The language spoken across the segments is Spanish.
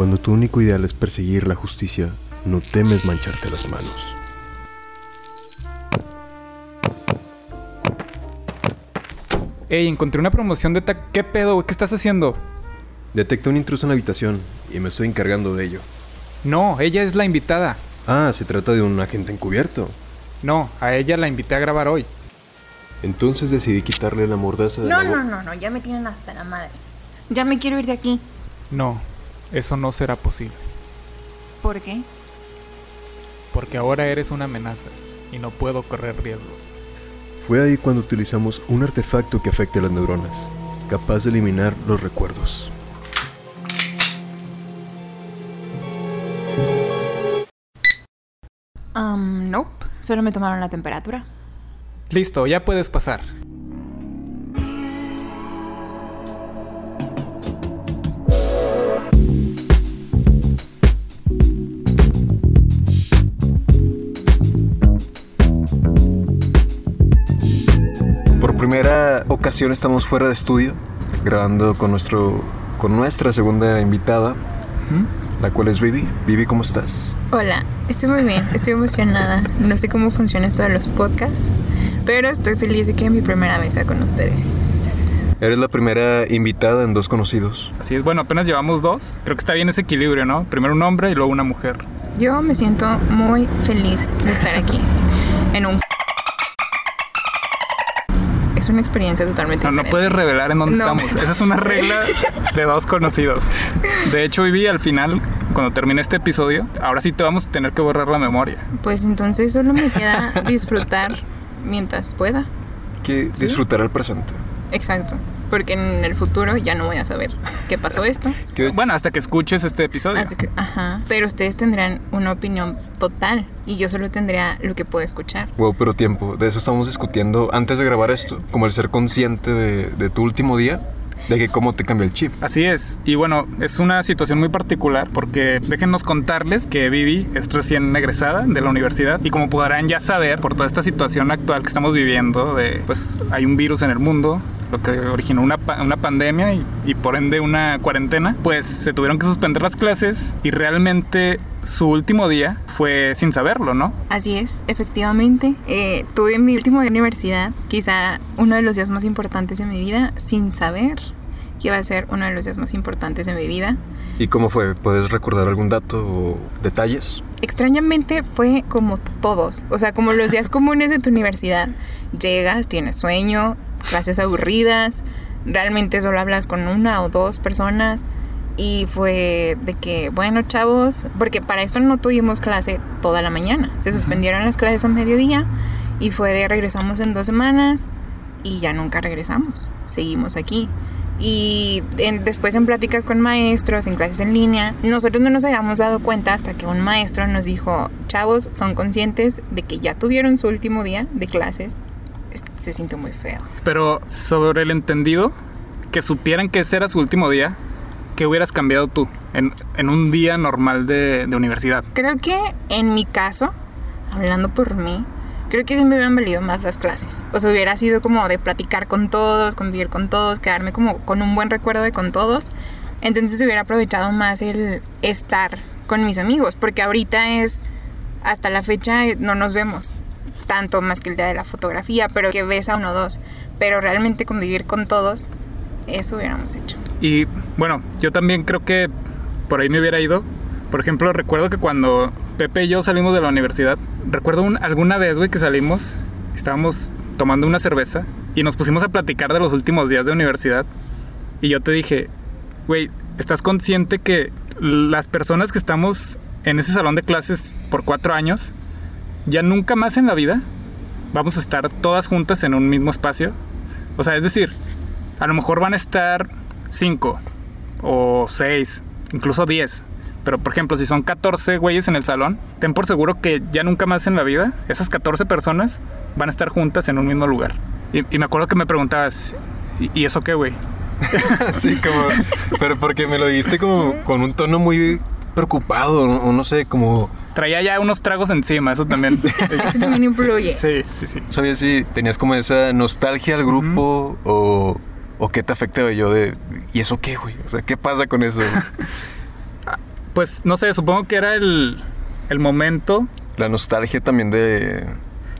Cuando tu único ideal es perseguir la justicia, no temes mancharte las manos. Ey, encontré una promoción de ta... ¿Qué pedo, güey? ¿Qué estás haciendo? Detecté un intruso en la habitación y me estoy encargando de ello. No, ella es la invitada. Ah, se trata de un agente encubierto. No, a ella la invité a grabar hoy. Entonces decidí quitarle la mordaza de No, la no, no, no, ya me tienen hasta la madre. Ya me quiero ir de aquí. No, eso no será posible. ¿Por qué? Porque ahora eres una amenaza y no puedo correr riesgos. Fue ahí cuando utilizamos un artefacto que afecta a las neuronas, capaz de eliminar los recuerdos. Um, nope. Solo me tomaron la temperatura. Listo, ya puedes pasar. Ocasión estamos fuera de estudio, grabando con nuestro con nuestra segunda invitada, ¿Mm? la cual es Vivi. Vivi, ¿cómo estás? Hola, estoy muy bien, estoy emocionada. No sé cómo funciona esto de los podcasts, pero estoy feliz de que es mi primera mesa con ustedes. Eres la primera invitada en Dos Conocidos. Así es, bueno, apenas llevamos dos. Creo que está bien ese equilibrio, ¿no? Primero un hombre y luego una mujer. Yo me siento muy feliz de estar aquí en un una experiencia totalmente No, no puedes revelar en dónde No. estamos. Esa es una regla de dos conocidos. De hecho, Vivi, al final, cuando termine este episodio, ahora sí te vamos a tener que borrar la memoria. Pues entonces solo me queda disfrutar mientras pueda. Que disfrutar el presente. Exacto. Porque en el futuro ya no voy a saber qué pasó esto. Bueno, hasta que escuches este episodio. Que, ajá. Pero ustedes tendrán una opinión total y yo solo tendría lo que puedo escuchar. Wow, pero tiempo. De eso estamos discutiendo antes de grabar esto. Como el ser consciente de, de tu último día, de que cómo te cambia el chip. Así es. Y bueno, es una situación muy particular porque déjenos contarles que Vivi es recién egresada de la universidad y como podrán ya saber por toda esta situación actual que estamos viviendo de pues hay un virus en el mundo lo que originó una, una pandemia y, y por ende una cuarentena, pues se tuvieron que suspender las clases y realmente su último día fue sin saberlo, ¿no? Así es, efectivamente. eh, tuve mi último día de universidad, quizá uno de los días más importantes de mi vida, sin saber que iba a ser uno de los días más importantes de mi vida. ¿Y cómo fue? ¿Puedes recordar algún dato o detalles? Extrañamente fue como todos, o sea, como los días comunes de tu universidad. Llegas, tienes sueño, clases aburridas, realmente solo hablas con una o dos personas y fue de que, bueno, chavos, porque para esto no tuvimos clase toda la mañana, se suspendieron las clases a mediodía y fue de regresamos en dos semanas y ya nunca regresamos, seguimos aquí. Y en- después en pláticas con maestros, en clases en línea, nosotros no nos habíamos dado cuenta hasta que un maestro nos dijo, chavos, son conscientes de que ya tuvieron su último día de clases. Se sintió muy feo. Pero sobre el entendido, que supieran que ese era su último día, ¿qué hubieras cambiado tú en, en un día normal de, de universidad? Creo que en mi caso, hablando por mí, creo que me hubieran valido más las clases. O sea, hubiera sido como de platicar con todos, convivir con todos, quedarme como con un buen recuerdo de con todos. Entonces hubiera aprovechado más el estar con mis amigos, porque ahorita es, hasta la fecha no nos vemos tanto más que el día de la fotografía, pero que ves a uno o dos. Pero realmente convivir con todos, eso hubiéramos hecho. Y bueno, yo también creo que por ahí me hubiera ido. Por ejemplo, recuerdo que cuando Pepe y yo salimos de la universidad, recuerdo un- alguna vez, güey, que salimos, estábamos tomando una cerveza y nos pusimos a platicar de los últimos días de universidad. Y yo te dije, güey, ¿estás consciente que las personas que estamos en ese salón de clases por cuatro años, ya nunca más en la vida vamos a estar todas juntas en un mismo espacio? O sea, es decir, a lo mejor van a estar cinco o seis, incluso diez. Pero, por ejemplo, si son 14 güeyes en el salón, ten por seguro que ya nunca más en la vida esas 14 personas van a estar juntas en un mismo lugar. Y, me acuerdo que me preguntabas, ¿y, y eso qué, güey? sí, como. Pero porque me lo dijiste como con un tono muy preocupado, o no sé, como. Traía ya unos tragos encima, eso también. Eso también influye. sí, sí, sí. No sabía si tenías como esa nostalgia al grupo o, o qué te afectaba yo de. ¿Y eso qué, güey? O sea, ¿qué pasa con eso? pues no sé, supongo que era el, el momento. La nostalgia también de,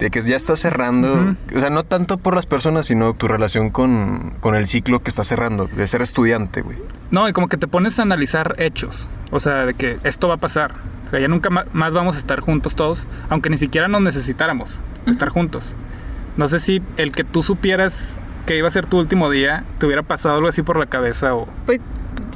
de que ya está cerrando. O sea, no tanto por las personas, sino tu relación con, con el ciclo que está cerrando, de ser estudiante, güey. No, y como que te pones a analizar hechos. O sea, de que esto va a pasar. O sea, ya nunca más vamos a estar juntos todos, aunque ni siquiera nos necesitáramos estar juntos. No sé si el que tú supieras que iba a ser tu último día, te hubiera pasado algo así por la cabeza o... Pues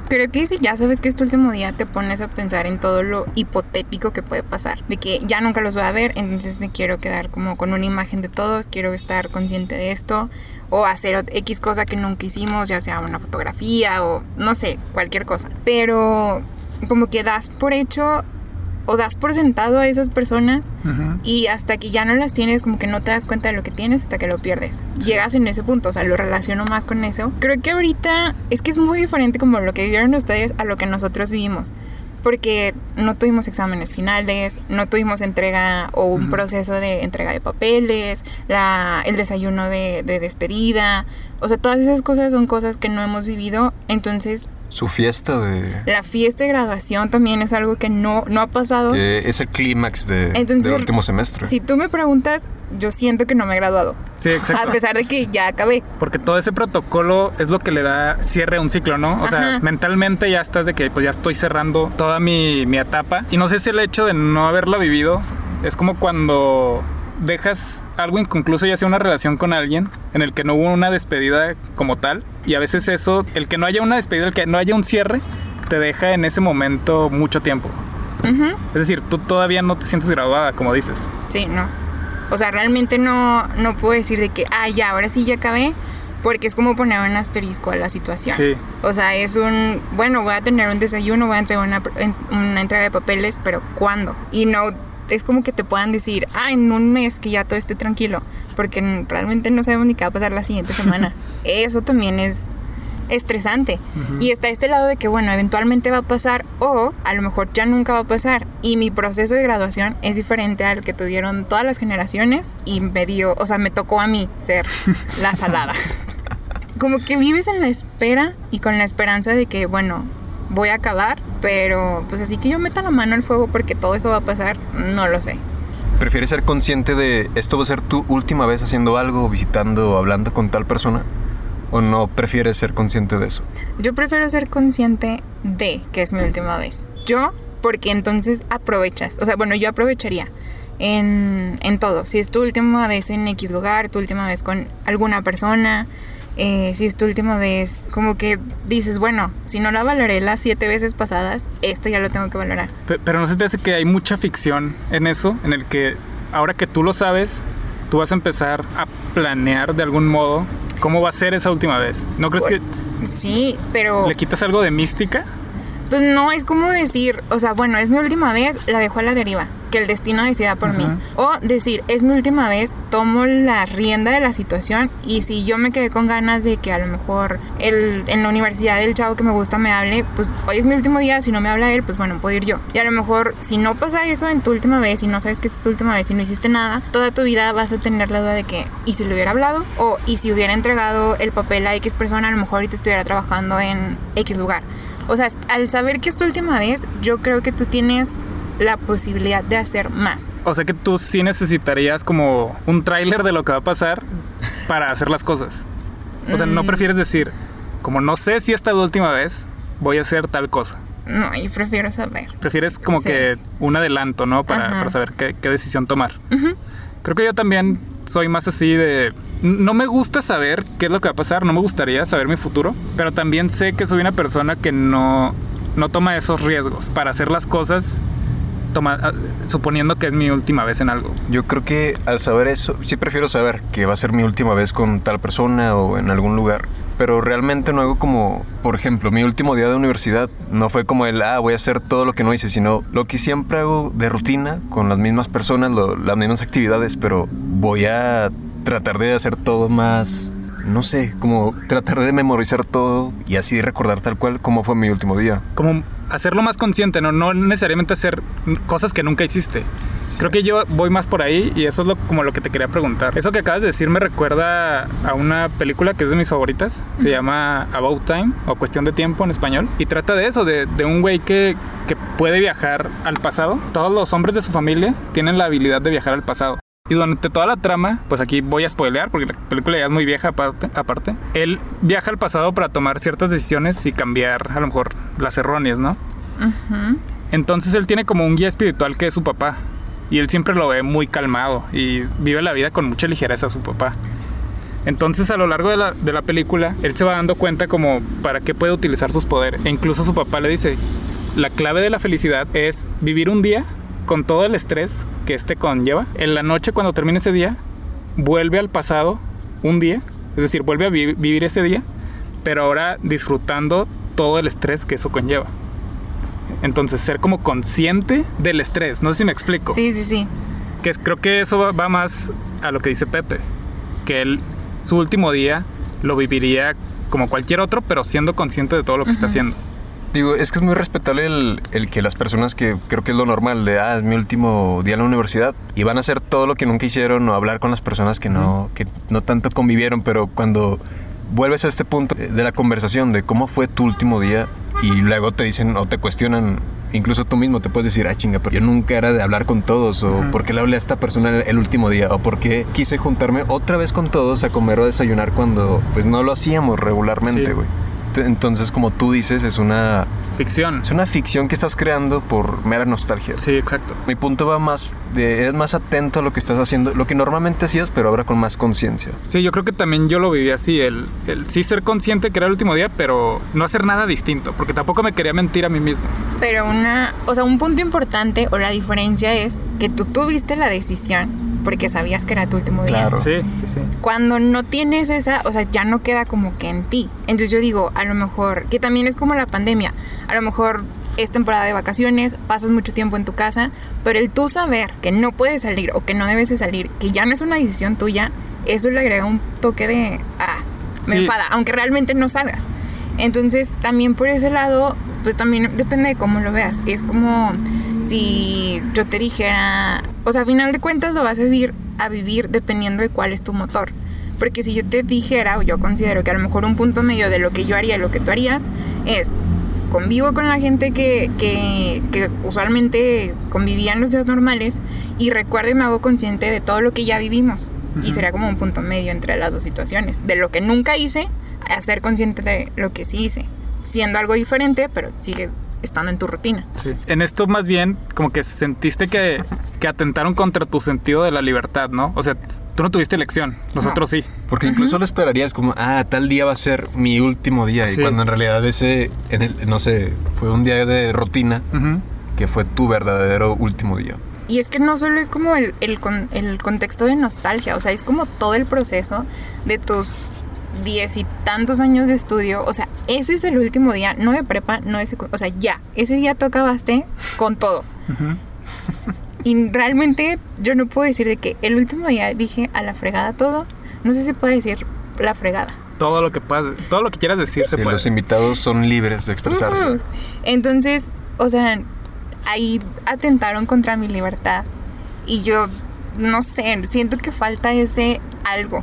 creo que si ya sabes que es tu último día, te pones a pensar en todo lo hipotético que puede pasar. De que ya nunca los voy a ver, entonces me quiero quedar como con una imagen de todos, quiero estar consciente de esto, o hacer X cosa que nunca hicimos, ya sea una fotografía o no sé, cualquier cosa. Pero como que das por hecho o das por sentado a esas personas y hasta que ya no las tienes, como que no te das cuenta de lo que tienes hasta que lo pierdes. Llegas en ese punto, o sea, lo relaciono más con eso. Creo que ahorita es que es muy diferente como lo que vivieron ustedes a lo que nosotros vivimos. Porque no tuvimos exámenes finales, no tuvimos entrega o un proceso de entrega de papeles, la, el desayuno de, de despedida. O sea, todas esas cosas son cosas que no hemos vivido. Entonces, Su fiesta de... la fiesta de graduación también es algo que no, no ha pasado. que es el clímax de, Entonces, del último semestre. Si tú me preguntas, yo siento que no me he graduado. Sí, exacto. A pesar de que ya acabé. Porque todo ese protocolo es lo que le da cierre a un ciclo, ¿no? O sea, mentalmente ya estás de que pues ya estoy cerrando toda mi, mi etapa. Y no sé si el hecho de no haberla vivido es como cuando dejas algo inconcluso, ya sea una relación con alguien, en el que no hubo una despedida como tal. Y a veces eso, el que no haya una despedida, el que no haya un cierre, te deja en ese momento mucho tiempo. Es decir, tú todavía no te sientes graduada, como dices. Sí, no. O sea, realmente no, no puedo decir de que, ah, ya, ahora sí ya acabé. Porque es como poner un asterisco a la situación. Sí. O sea, es un, bueno, voy a tener un desayuno, voy a entregar una, una entrega de papeles, pero ¿cuándo? Y no, es como que te puedan decir, ah, en un mes que ya todo esté tranquilo, porque realmente no sabemos ni qué va a pasar la siguiente semana. Eso también es estresante. Y está este lado de que, bueno, eventualmente va a pasar o a lo mejor ya nunca va a pasar. Y mi proceso de graduación es diferente al que tuvieron todas las generaciones y me dio, o sea, me tocó a mí ser la salada. Como que vives en la espera y con la esperanza de que, bueno, voy a acabar, pero pues así que yo meta la mano al fuego porque todo eso va a pasar, no lo sé. ¿Prefieres ser consciente de esto va a ser tu última vez haciendo algo, visitando o hablando con tal persona? ¿O no prefieres ser consciente de eso? Yo prefiero ser consciente de que es mi última vez. Yo, porque entonces aprovechas. O sea, bueno, yo aprovecharía en, en todo. Si es tu última vez en X lugar, tu última vez con alguna persona, eh, si es tu última vez, como que dices, bueno, si no la valoré las siete veces pasadas, esto ya lo tengo que valorar. Pe- Pero no se te hace que hay mucha ficción en eso, en el que ahora que tú lo sabes, tú vas a empezar a planear de algún modo cómo va a ser esa última vez. ¿No crees que Sí, pero... le quitas algo de mística? Pues no, es como decir, o sea, bueno, es mi última vez, la dejo a la deriva, que el destino decida por mí. O decir, es mi última vez, tomo la rienda de la situación y si yo me quedé con ganas de que a lo mejor el, en la universidad el chavo que me gusta me hable, pues hoy es mi último día, si no me habla él, pues bueno, puedo ir yo. Y a lo mejor si no pasa eso en tu última vez y no sabes que es tu última vez y no hiciste nada, toda tu vida vas a tener la duda de que, ¿y si le hubiera hablado? O, ¿y si hubiera entregado el papel a X persona, a lo mejor ahorita estuviera trabajando en X lugar? O sea, al saber que es tu última vez, yo creo que tú tienes la posibilidad de hacer más. O sea que tú sí necesitarías como un tráiler de lo que va a pasar para hacer las cosas. O sea, no Mm. prefieres decir, como no sé si esta es la última vez, voy a hacer tal cosa. No, yo prefiero saber. Prefieres como Sí. que un adelanto, ¿no? Para, para saber qué, qué decisión tomar. Ujú. Creo que yo también soy más así de... No me gusta saber qué es lo que va a pasar, no me gustaría saber mi futuro, pero también sé que soy una persona que no, no toma esos riesgos para hacer las cosas toma- ah, suponiendo que es mi última vez en algo. Yo creo que al saber eso, sí prefiero saber que va a ser mi última vez con tal persona o en algún lugar. Pero realmente no hago como, por ejemplo, mi último día de universidad no fue como el, ah, voy a hacer todo lo que no hice, sino lo que siempre hago de rutina, con las mismas personas, lo- las mismas actividades, pero voy a tratar de hacer todo más no sé, como tratar de memorizar todo y así recordar tal cual cómo fue mi último día. Como hacerlo más consciente, no, no necesariamente hacer cosas que nunca hiciste. Creo que yo voy más por ahí y eso es lo, como lo que te quería preguntar. Eso que acabas de decir me recuerda a una película que es de mis favoritas. Se llama About Time o Cuestión de Tiempo en español. Y trata de eso, de, de un güey que, que puede viajar al pasado. Todos los hombres de su familia tienen la habilidad de viajar al pasado. Y durante toda la trama, pues aquí voy a spoilear porque la película ya es muy vieja aparte, aparte. Él viaja al pasado para tomar ciertas decisiones y cambiar a lo mejor las erróneas, ¿no? Entonces él tiene como un guía espiritual que es su papá. Y él siempre lo ve muy calmado y vive la vida con mucha ligereza su papá. Entonces a lo largo de la, de la película, él se va dando cuenta como para qué puede utilizar sus poderes. E incluso su papá le dice, la clave de la felicidad es vivir un día con todo el estrés que este conlleva. En la noche cuando termine ese día, vuelve al pasado un día. Es decir, vuelve a vi- vivir ese día, pero ahora disfrutando todo el estrés que eso conlleva. Entonces, ser como consciente del estrés. No sé si me explico. Sí, sí, sí. Que creo que eso va, va más a lo que dice Pepe. Que él, su último día, lo viviría como cualquier otro, pero siendo consciente de todo lo que está haciendo. Digo, es que es muy respetable el, el que las personas que creo que es lo normal de, ah, es mi último día en la universidad y van a hacer todo lo que nunca hicieron o hablar con las personas que no, que no tanto convivieron, pero cuando vuelves a este punto de la conversación de cómo fue tu último día y luego te dicen o te cuestionan, incluso tú mismo te puedes decir, ah, chinga, pero yo nunca era de hablar con todos o Ujú. por qué le hablé a esta persona el último día o por qué quise juntarme otra vez con todos a comer o desayunar cuando pues no lo hacíamos regularmente, güey. Entonces, como tú dices, es una Ficción. es una ficción que estás creando por mera nostalgia. Sí, exacto. Mi punto va más de eres más atento a lo que estás haciendo, lo que normalmente hacías, pero ahora con más conciencia. Sí, yo creo que también yo lo viví así, el, el sí ser consciente que era el último día, pero no hacer nada distinto, porque tampoco me quería mentir a mí mismo. Pero una, o sea, un punto importante o la diferencia es que tú tuviste la decisión porque sabías que era tu último día. Claro. Sí, sí, sí. Cuando no tienes esa, o sea, ya no queda como que en ti. Entonces yo digo, a lo mejor, que también es como la pandemia, a lo mejor es temporada de vacaciones, pasas mucho tiempo en tu casa, pero el tú saber que no puedes salir o que no debes de salir, que ya no es una decisión tuya, eso le agrega un toque de, ah, me Sí. enfada, aunque realmente no salgas. Entonces también por ese lado, pues también depende de cómo lo veas. Es como si yo te dijera, o sea, a final de cuentas lo vas a vivir, a vivir dependiendo de cuál es tu motor. Porque si yo te dijera, o yo considero que a lo mejor un punto medio de lo que yo haría y lo que tú harías es convivo con la gente que, que, que usualmente convivía en los días normales y recuerdo y me hago consciente de todo lo que ya vivimos. Y sería como un punto medio entre las dos situaciones. De lo que nunca hice a ser consciente de lo que sí hice. Siendo algo diferente, pero sigue estando en tu rutina. Sí. En esto más bien como que sentiste que, que atentaron contra tu sentido de la libertad, ¿no? O sea, tú no tuviste elección, nosotros sí. Porque incluso lo esperarías como, ah, tal día va a ser mi último día. Sí. Y cuando en realidad ese, en el- no sé, fue un día de rutina que fue tu verdadero último día. Y es que no solo es como el, el, con- el contexto de nostalgia, o sea, es como todo el proceso de tus diez y tantos años de estudio. O sea, ese es el último día, no de prepa, no de O sea, ya, ese día tú acabaste con todo. Y realmente yo no puedo decir de que el último día dije a la fregada todo. No sé si puede decir la fregada. Todo lo que puedas, todo lo que quieras decir se Sí, puede. los invitados son libres de expresarse. Entonces, o sea, ahí atentaron contra mi libertad. Y yo, no sé, siento que falta ese algo.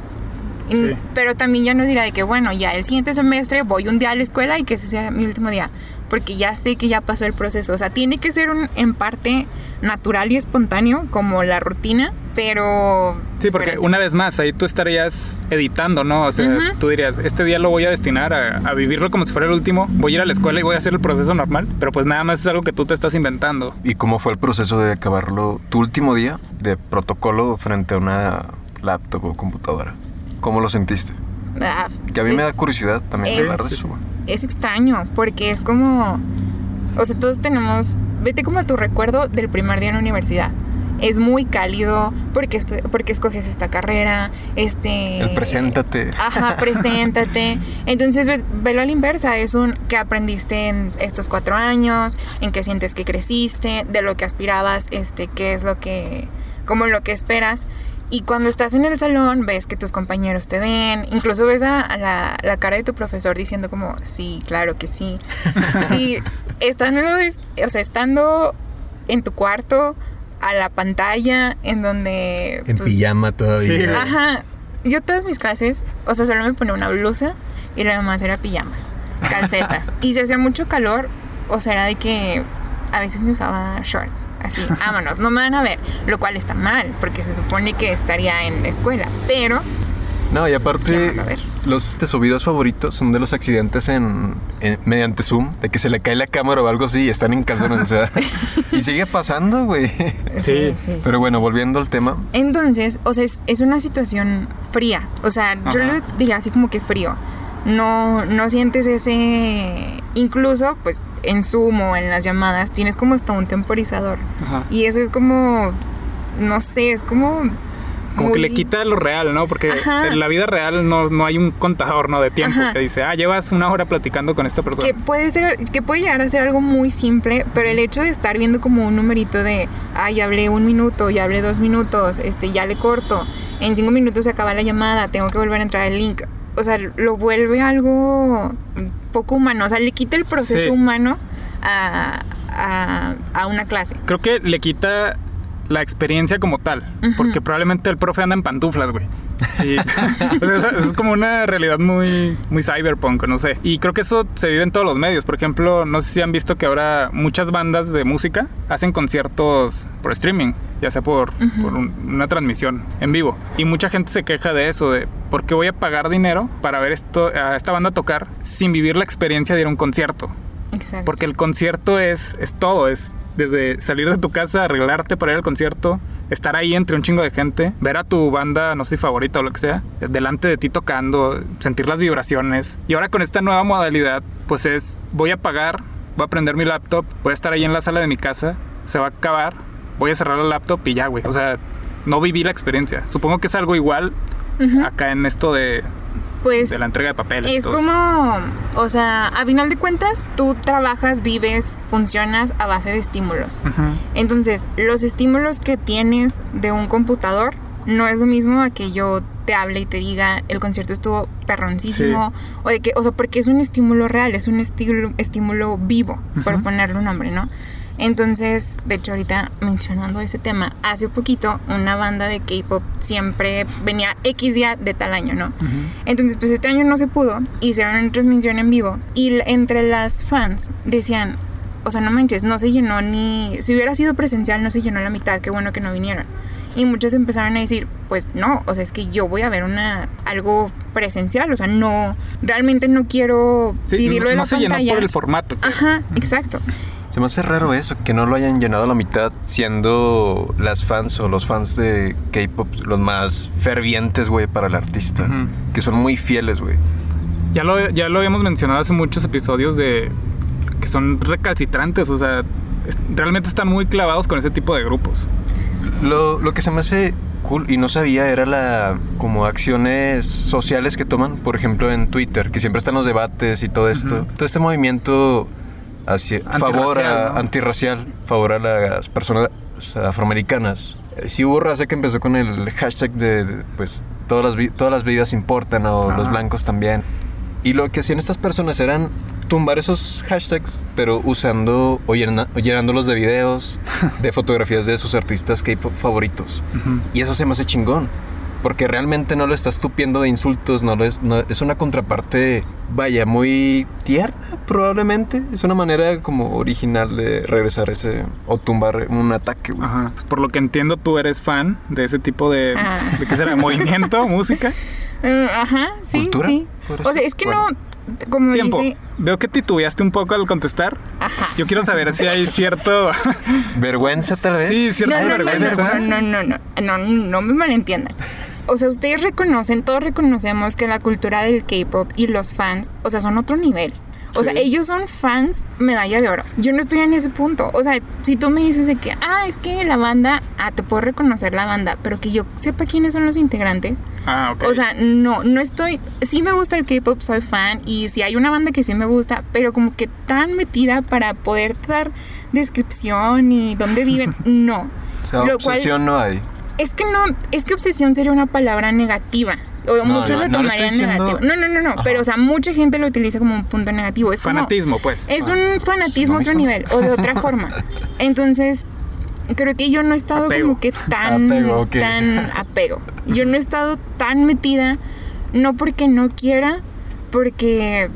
Y- Sí. Pero también ya no dirá de que, bueno, ya el siguiente semestre voy un día a la escuela y que ese sea mi último día. Porque ya sé que ya pasó el proceso. O sea, tiene que ser un, en parte natural y espontáneo, como la rutina, pero... Sí, porque diferente. una vez más, ahí tú estarías editando, ¿no? O sea, Ujú. tú dirías, este día lo voy a destinar a, a vivirlo como si fuera el último, voy a ir a la escuela y voy a hacer el proceso normal, pero pues nada más es algo que tú te estás inventando. ¿Y cómo fue el proceso de acabarlo tu último día de protocolo frente a una laptop o computadora? ¿Cómo lo sentiste? Ah, Que a mí me da es- curiosidad también es- hablar de eso. es extraño porque es como, o sea, todos tenemos, vete como a tu recuerdo del primer día en la universidad. Es muy cálido porque, esto- porque escoges esta carrera, este... El preséntate. Ajá, preséntate. Entonces, ve- velo a la inversa. Es un que aprendiste en estos cuatro años, en qué sientes que creciste, de lo que aspirabas, este, qué es lo que, como lo que esperas. Y cuando estás en el salón, ves que tus compañeros te ven, incluso ves a, a la, la cara de tu profesor diciendo como, sí, claro que sí. y estando, o sea, estando en tu cuarto, a la pantalla, en donde... En pues, pijama todavía. Sí. Ajá. Yo todas mis clases, o sea, solo me ponía una blusa y lo demás era pijama, calcetas. y si hacía mucho calor, o sea, era de que a veces me usaba short. Así, vámonos, no me van a ver. Lo cual está mal, porque se supone que estaría en la escuela. Pero, No, y ¿Qué aparte, los de sus videos favoritos son de los accidentes en, en- mediante Zoom, de que se le cae la cámara o algo así y están en calzones, o sea. y sigue pasando, güey. Sí, Pero bueno, volviendo al tema, Entonces, o sea, es, es una situación fría. O sea, yo lo diría así como que frío. No, no sientes ese. Incluso, pues, en Zoom o en las llamadas, tienes como hasta un temporizador. Ajá. Y eso es como. No sé, es como. Como que le quita lo real, ¿no? Porque Ajá. en la vida real no, no hay un contador, ¿no? De tiempo Ajá. que dice, ah, llevas una hora platicando con esta persona. Que puede ser, que puede llegar a ser algo muy simple, pero el hecho de estar viendo como un numerito de, ay, ya hablé un minuto, ya hablé dos minutos, este, ya le corto, en cinco minutos se acaba la llamada, tengo que volver a entrar el link. O sea, lo vuelve algo poco humano, o sea, le quita el proceso Sí. humano a, a, a una clase. Creo que le quita la experiencia como tal. Porque probablemente el profe anda en pantuflas, güey. Y, o sea, es como una realidad muy, muy cyberpunk, no sé. Y creo que eso se vive en todos los medios. Por ejemplo, no sé si han visto que ahora muchas bandas de música hacen conciertos por streaming, ya sea por, por un- una transmisión en vivo. Y mucha gente se queja de eso, de por qué voy a pagar dinero para ver esto, a esta banda tocar sin vivir la experiencia de ir a un concierto. Exacto. Porque el concierto es, es todo, es desde salir de tu casa, arreglarte para ir al concierto, estar ahí entre un chingo de gente, ver a tu banda, no sé, favorita o lo que sea, delante de ti tocando, sentir las vibraciones. Y ahora con esta nueva modalidad, pues es, voy a pagar, voy a prender mi laptop, voy a estar ahí en la sala de mi casa, se va a acabar, voy a cerrar el laptop y ya, güey. O sea, no viví la experiencia. Supongo que es algo igual Ujú. acá en esto de, pues, de la entrega de papeles. Es como, o sea, a final de cuentas, tú trabajas, vives, funcionas a base de estímulos. Ujú. Entonces, los estímulos que tienes de un computador no es lo mismo a que yo te hable y te diga el concierto estuvo perroncísimo o de que, o sea, porque es un estímulo real, es un estímulo, estímulo vivo, por Ujú. ponerle un nombre, ¿no? Entonces, de hecho, ahorita mencionando ese tema, hace poquito una banda de K-pop siempre venía X día de tal año, ¿no? Entonces, pues este año no se pudo. Hicieron una transmisión en vivo. Y entre las fans decían, o sea, no manches, no se llenó ni... Si hubiera sido presencial, no se llenó la mitad. Qué bueno que no vinieron. Y muchos empezaron a decir, pues no, o sea, es que yo voy a ver una algo presencial. O sea, no... Realmente no quiero Sí, vivirlo no, de no se llenó por el formato. que- Ajá, exacto. Se me hace raro eso, que no lo hayan llenado a la mitad, siendo las fans o los fans de K-pop los más fervientes, güey, para el artista. Que son muy fieles, güey. Ya lo, ya lo habíamos mencionado hace muchos episodios de que son recalcitrantes, o sea, es- realmente están muy clavados con ese tipo de grupos. Lo, lo que se me hace cool y no sabía era la como acciones sociales que toman, por ejemplo en Twitter, que siempre están los debates y todo esto. Todo este movimiento hacia favor a Antirracial, ¿no? antirracial, favor a las personas afroamericanas. Sí hubo raza que empezó con el hashtag de, de, pues todas las todas las vidas importan o los blancos también. Y lo que hacían estas personas eran tumbar esos hashtags, pero usando o, llena- o llenándolos de videos, de fotografías de sus artistas K-pop favoritos. Y eso se me hace chingón. Porque realmente no lo estás tupiendo de insultos, no lo es, no- es una contraparte, vaya, muy tierna, probablemente. Es una manera como original de regresar ese o tumbar un ataque, güey. Ajá. Pues por lo que entiendo, tú eres fan de ese tipo de. Ah. ¿De qué será? ¿Movimiento? ¿Música? Mm, Ajá, sí, ¿Cultura? sí. ¿Podría O sea, es que Bueno. no... Como Tiempo. dice... Veo que titubeaste un poco al contestar. Ajá. Yo quiero saber si hay cierto. Vergüenza, tal vez. Sí, cierta No, no, no, vergüenza. no, no, no, no, no, no me malentiendan. O sea, ustedes reconocen, todos reconocemos que la cultura del K-pop y los fans, o sea, son otro nivel. O sea, Sí. ellos son fans medalla de oro. Yo no estoy en ese punto. O sea, si tú me dices de que, ah, es que la banda, ah, te puedo reconocer la banda, pero que yo sepa quiénes son los integrantes. Ah, ok. O sea, no, no estoy. Sí me gusta el K-pop, soy fan. Y si hay una banda que sí me gusta, pero como que tan metida para poder dar descripción y dónde viven, no. O sea, Lo cual- obsesión no hay. Es que no, es que obsesión sería una palabra negativa. O No, muchos no, lo no lo tomarían diciendo- negativo. No, no, no, no. Ajá. Pero, o sea, mucha gente lo utiliza como un punto negativo. Es como- Fanatismo, pues. Es un fanatismo a otro mismo. nivel o de otra forma. Entonces, creo que yo no he estado Apego. como que tan Apego, tan apego. Yo no he estado tan metida no porque no quiera, porque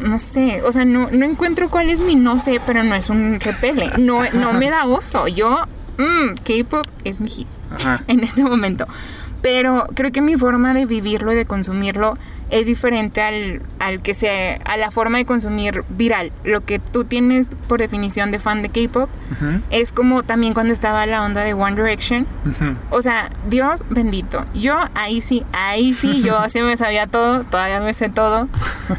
no sé, o sea, no, no encuentro cuál es mi no sé, pero no es un repele. No, no me da oso. Yo, mm, K-pop es mi hit Ajá. en este momento. Pero creo que mi forma de vivirlo y de consumirlo es diferente al, al que sea, a la forma de consumir viral. Lo que tú tienes por definición de fan de K-pop es como también cuando estaba la onda de One Direction. O sea, Dios bendito. Yo ahí sí, ahí sí, yo sí me sabía todo, todavía me sé todo.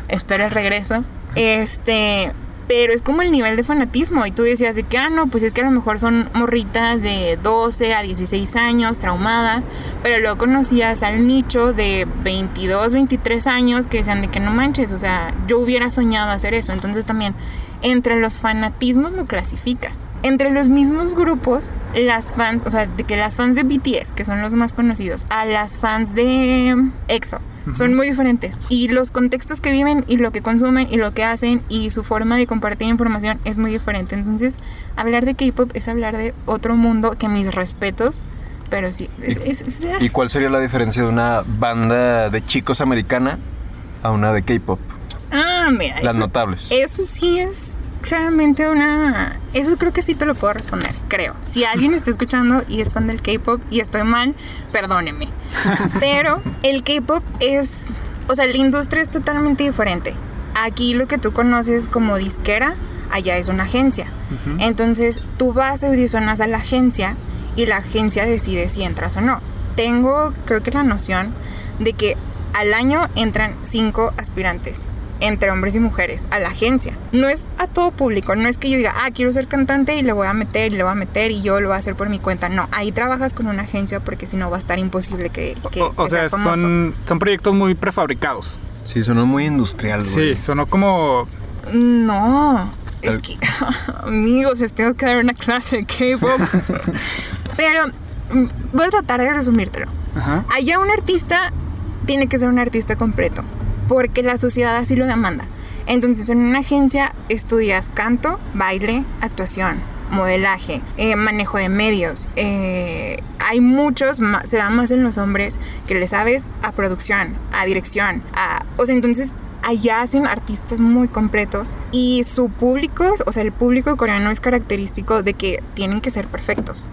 Espero el regreso. Este, pero es como el nivel de fanatismo. Y tú decías de que, ah, no, pues es que a lo mejor son morritas de 12 a 16 años, traumadas. Pero luego conocías al nicho de 22, 23 años que decían de que no manches, o sea, yo hubiera soñado hacer eso. Entonces también entre los fanatismos lo clasificas. Entre los mismos grupos, las fans, o sea, de que las fans de BTS, que son los más conocidos, a las fans de EXO, son muy diferentes. Y los contextos que viven y lo que consumen y lo que hacen y su forma de compartir información es muy diferente. Entonces, hablar de K-pop es hablar de otro mundo que mis respetos, pero sí, es, es- es- ¿Y cuál sería la diferencia de una banda de chicos americana a una de K-pop? Ah, mira. Las eso- notables. Eso sí es claramente una... Eso creo que sí te lo puedo responder, creo. Si alguien está escuchando y es fan del K-Pop y estoy mal, perdóneme. Pero el K-Pop es... O sea, la industria es totalmente diferente. Aquí lo que tú conoces como disquera, allá es una agencia. Entonces tú vas a audicionas a la agencia y la agencia decide si entras o no. Tengo, creo que la noción de que al año entran cinco aspirantes entre hombres y mujeres a la agencia. No es a todo público, no es que yo diga, ah, quiero ser cantante y le voy a meter y le voy a meter y yo lo voy a hacer por mi cuenta. No, ahí trabajas con una agencia porque si no va a estar imposible que, que, O, o que sea, seas famoso. son, son proyectos muy prefabricados. Sí, sonó muy industrial, güey. Sí, sonó como... No, es que, amigos, les tengo que dar una clase de K-pop. Pero mm, voy a tratar de resumírtelo. Ajá. Allá un artista tiene que ser un artista completo, porque la sociedad así lo demanda. Entonces, en una agencia estudias canto, baile, actuación, modelaje, eh, manejo de medios. eh, hay muchos, se da más en los hombres que le sabes a producción, a dirección, a, o sea, entonces allá hacen artistas muy completos y su público, o sea, el público coreano es característico de que tienen que ser perfectos.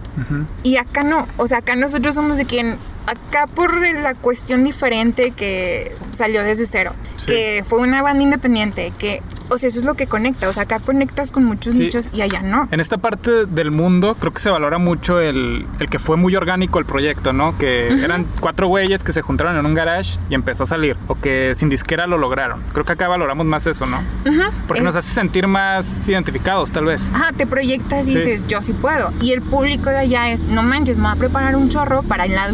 Y acá no, o sea, acá nosotros somos de quien, acá por la cuestión diferente que salió desde cero, Sí. que fue una banda independiente, que, o sea, eso es lo que conecta, o sea, acá conectas con muchos Sí. nichos y allá no. En esta parte del mundo creo que se valora mucho el, el que fue muy orgánico el proyecto, ¿no? Que eran cuatro güeyes que se juntaron en un garage y empezó a salir. O que sin disquera lo lograron. Creo que acá valoramos más eso, ¿no? Ujú, Porque es- nos hace sentir más identificados, tal vez. Ajá, te proyectas y Sí. dices, yo sí puedo. Y el público de allá es, no manches, me voy a preparar un chorro para en la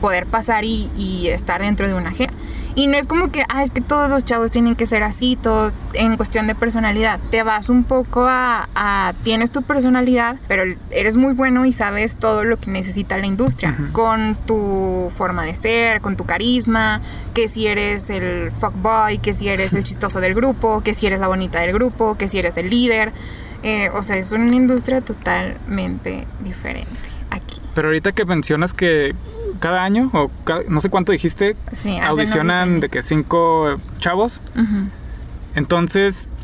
poder pasar y, y estar dentro de una agencia. Y no es como que, ah, es que todos los chavos tienen que ser así, todos en cuestión de personalidad. Te vas un poco a, a- tienes tu personalidad, pero eres muy bueno y sabes todo lo que necesita la industria. Con tu forma de ser, con tu carisma, que si eres el fuckboy, que si eres el chistoso del grupo, que si eres la bonita del grupo, que si eres el líder. Eh, o sea, es una industria totalmente diferente aquí. Pero ahorita que mencionas que cada año, o ca- no sé cuánto dijiste, Sí, audicionan de que cinco chavos. Ujú. Entonces,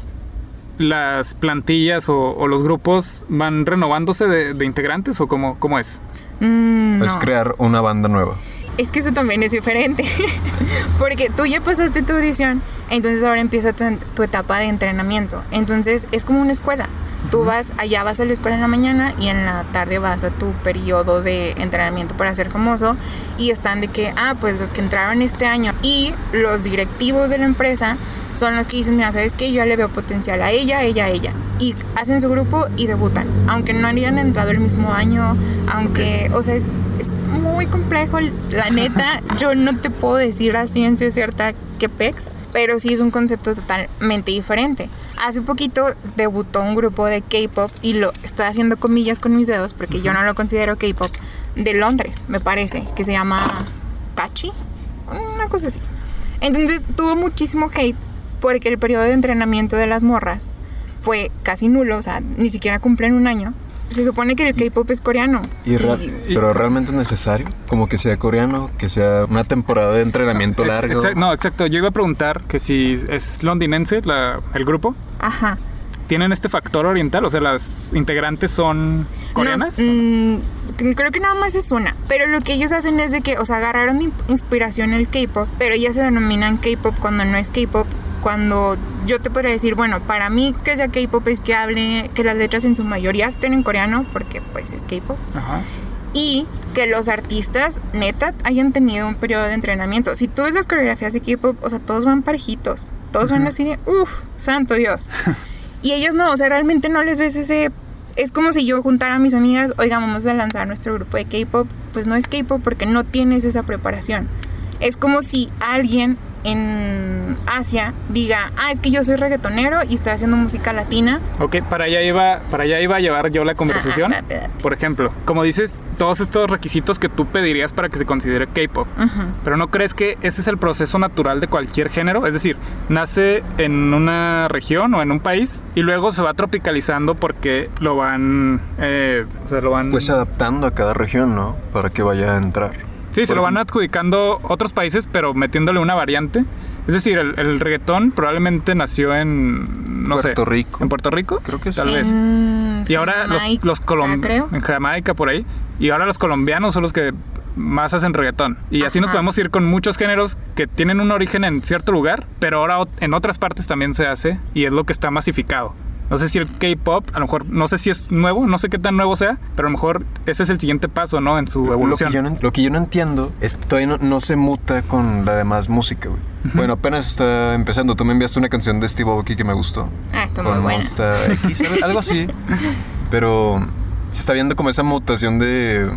las plantillas o, o los grupos van renovándose de, de integrantes o cómo, cómo es? Mm, Es crear una banda nueva. Es que eso también es diferente. Porque tú ya pasaste tu audición, entonces ahora empieza tu, tu etapa de entrenamiento. Entonces es como una escuela. Tú vas, allá vas a la escuela en la mañana y en la tarde vas a tu periodo de entrenamiento para ser famoso. Y están de que, ah, pues los que entraron este año y los directivos de la empresa son los que dicen, mira, ¿sabes qué? Yo le veo potencial a ella, ella, ella. Y hacen su grupo y debutan. Aunque no hayan entrado el mismo año, aunque, o sea, es muy complejo, la neta. Yo no te puedo decir a ciencia cierta qué pex, pero sí es un concepto totalmente diferente. Hace poquito debutó un grupo de K-pop y lo estoy haciendo comillas con mis dedos porque yo no lo considero K-pop de Londres, me parece, que se llama Tachi, una cosa así. Entonces tuvo muchísimo hate porque el periodo de entrenamiento de las morras fue casi nulo, o sea, ni siquiera cumplen un año. Se supone que el K-pop es coreano. Y ra- Y- pero realmente es necesario, como que sea coreano, que sea una temporada de entrenamiento Ex- largo. exact- no, exacto. Yo iba a preguntar que si es londinense la- el grupo. Ajá. ¿Tienen este factor oriental? O sea, ¿las integrantes son coreanas? No, mm, creo que nada más es una. Pero lo que ellos hacen es de que, o sea, agarraron inspiración el K-pop, pero ya se denominan K-pop cuando no es K-pop. Cuando yo te podría decir, bueno, para mí que sea K-pop es que hable, que las letras en su mayoría estén en coreano, porque pues es K-pop. Ajá. Y que los artistas, neta, hayan tenido un periodo de entrenamiento. Si tú ves las coreografías de K-pop, o sea, todos van parejitos. Todos van así de, uff, santo Dios. y ellos no, o sea, realmente no les ves ese... Es como si yo juntara a mis amigas, oigan, vamos a lanzar nuestro grupo de K-pop. Pues no es K-pop porque no tienes esa preparación. Es como si alguien en Asia diga, ah, es que yo soy reggaetonero y estoy haciendo música latina. Ok, para allá iba, para allá iba a llevar yo la conversación. Por ejemplo, como dices, todos estos requisitos que tú pedirías para que se considere K-pop. Pero ¿no crees que ese es el proceso natural de cualquier género? Es decir, nace en una región o en un país y luego se va tropicalizando porque lo van... eh, o sea, lo van... Pues adaptando a cada región, ¿no? Para que vaya a entrar. Sí, se lo van adjudicando otros países, pero metiéndole una variante. Es decir, el, el reggaetón probablemente nació en... No Puerto sé. Rico. ¿En Puerto Rico? Creo que Tal sí. vez. En Y ahora los, Jamaica, los colombianos... creo. En Jamaica, por ahí. Y ahora los colombianos son los que más hacen reggaetón. Y así nos Ajá. podemos ir con muchos géneros que tienen un origen en cierto lugar, pero ahora en otras partes también se hace y es lo que está masificado. No sé si el K-pop, a lo mejor, no sé si es nuevo, no sé qué tan nuevo sea, pero a lo mejor ese es el siguiente paso, ¿no? En su Lo que, evolución. yo no, lo que yo no entiendo es que todavía no, no se muta con la demás música, güey. Bueno, apenas está empezando. Tú me enviaste una canción de Steve Aoki que me gustó. Ah, está muy buena. Monsta X, algo- algo así. Pero se está viendo como esa mutación de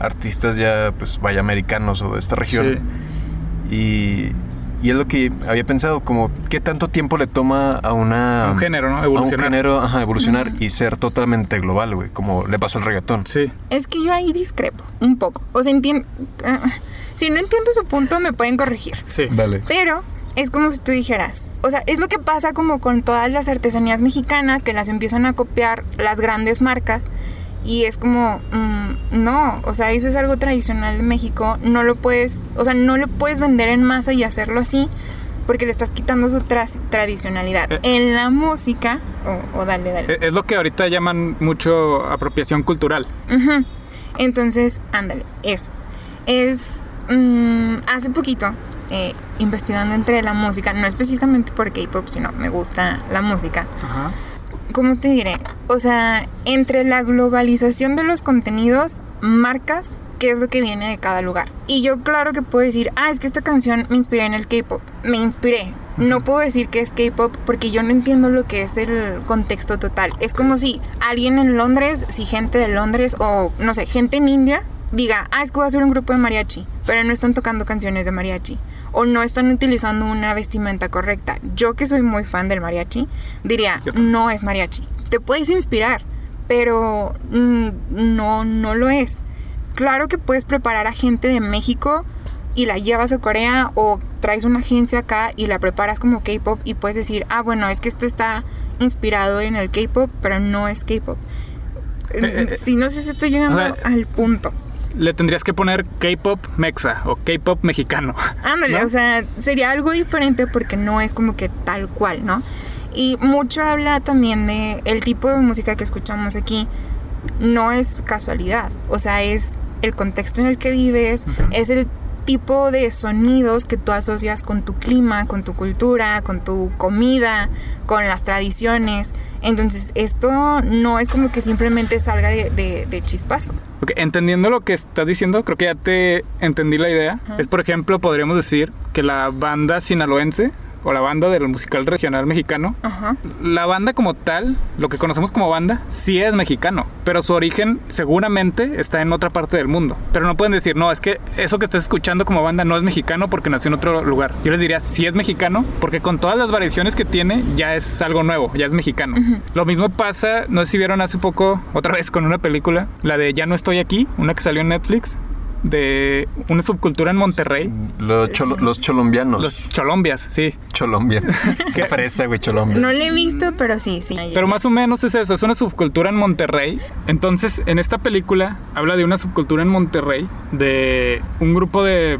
artistas ya, pues, vaya, americanos o de esta región. Y, y es lo que había pensado, como, ¿qué tanto tiempo le toma a una... Un género, ¿no? A un Evolucionar. género, ajá, evolucionar y ser totalmente global, güey, como le pasó al reggaetón. Sí. Es que yo ahí discrepo un poco. O sea, entiendo. si no entiendo su punto, me pueden corregir. Sí. Dale. Pero es como si tú dijeras. O sea, es lo que pasa como con todas las artesanías mexicanas que las empiezan a copiar las grandes marcas. Y es como, mm, no, o sea, eso es algo tradicional de México. No lo puedes, o sea, no lo puedes vender en masa y hacerlo así porque le estás quitando su tras- tradicionalidad. Eh. En la música, o, o dale, dale. E- Es lo que ahorita llaman mucho apropiación cultural. Entonces, ándale, eso. Es mm, hace poquito, eh, investigando entre la música, no específicamente por K-pop, sino me gusta la música. Ajá. ¿Cómo te diré? O sea, entre la globalización de los contenidos, marcas qué es lo que viene de cada lugar. Y yo claro que puedo decir, ah, es que esta canción me inspiré en el K-pop. Me inspiré. No puedo decir que es K-pop porque yo no entiendo lo que es el contexto total. Es como si alguien en Londres, si gente de Londres o no sé, gente en India diga, ah, es que voy a hacer un grupo de mariachi, pero no están tocando canciones de mariachi o no están utilizando una vestimenta correcta. Yo que soy muy fan del mariachi, diría, no es mariachi. Te puedes inspirar, pero mm, no, no lo es. Claro que puedes preparar a gente de México y la llevas a Corea o traes una agencia acá y la preparas como K-pop y puedes decir, ah, bueno, es que esto está inspirado en el K-pop, pero no es K-pop. eh, eh, Si no sé si estoy llegando o sea, al punto. Le tendrías que poner K-pop mexa o K-pop mexicano. Ándale, ¿No? o sea, sería algo diferente porque no es como que tal cual, ¿no? Y mucho habla también de el tipo de música que escuchamos aquí. No es casualidad, o sea, es el contexto en el que vives, es el tipo de sonidos que tú asocias con tu clima, con tu cultura, con tu comida, con las tradiciones. Entonces, esto no es como que simplemente salga de, de- de chispazo. Ok, entendiendo lo que estás diciendo, creo que ya te entendí la idea. Es, por ejemplo, podríamos decir que la banda sinaloense o la banda del musical regional mexicano, Ajá. la banda como tal, lo que conocemos como banda, sí es mexicano, pero su origen seguramente está en otra parte del mundo. Pero no pueden decir, no, es que eso que estás escuchando como banda no es mexicano porque nació en otro lugar. Yo les diría, sí es mexicano, porque con todas las variaciones que tiene, ya es algo nuevo, ya es mexicano. Lo mismo pasa, no sé si vieron hace poco, otra vez con una película, la de Ya no estoy aquí, una que salió en Netflix, de una subcultura en Monterrey. Los, cholo- los cholombianos. Los cholombias, sí. Cholombianos. Qué fresa, güey, Colombia. No lo he visto, pero sí, sí. Pero más o menos es eso, es una subcultura en Monterrey. Entonces, en esta película habla de una subcultura en Monterrey, de un grupo de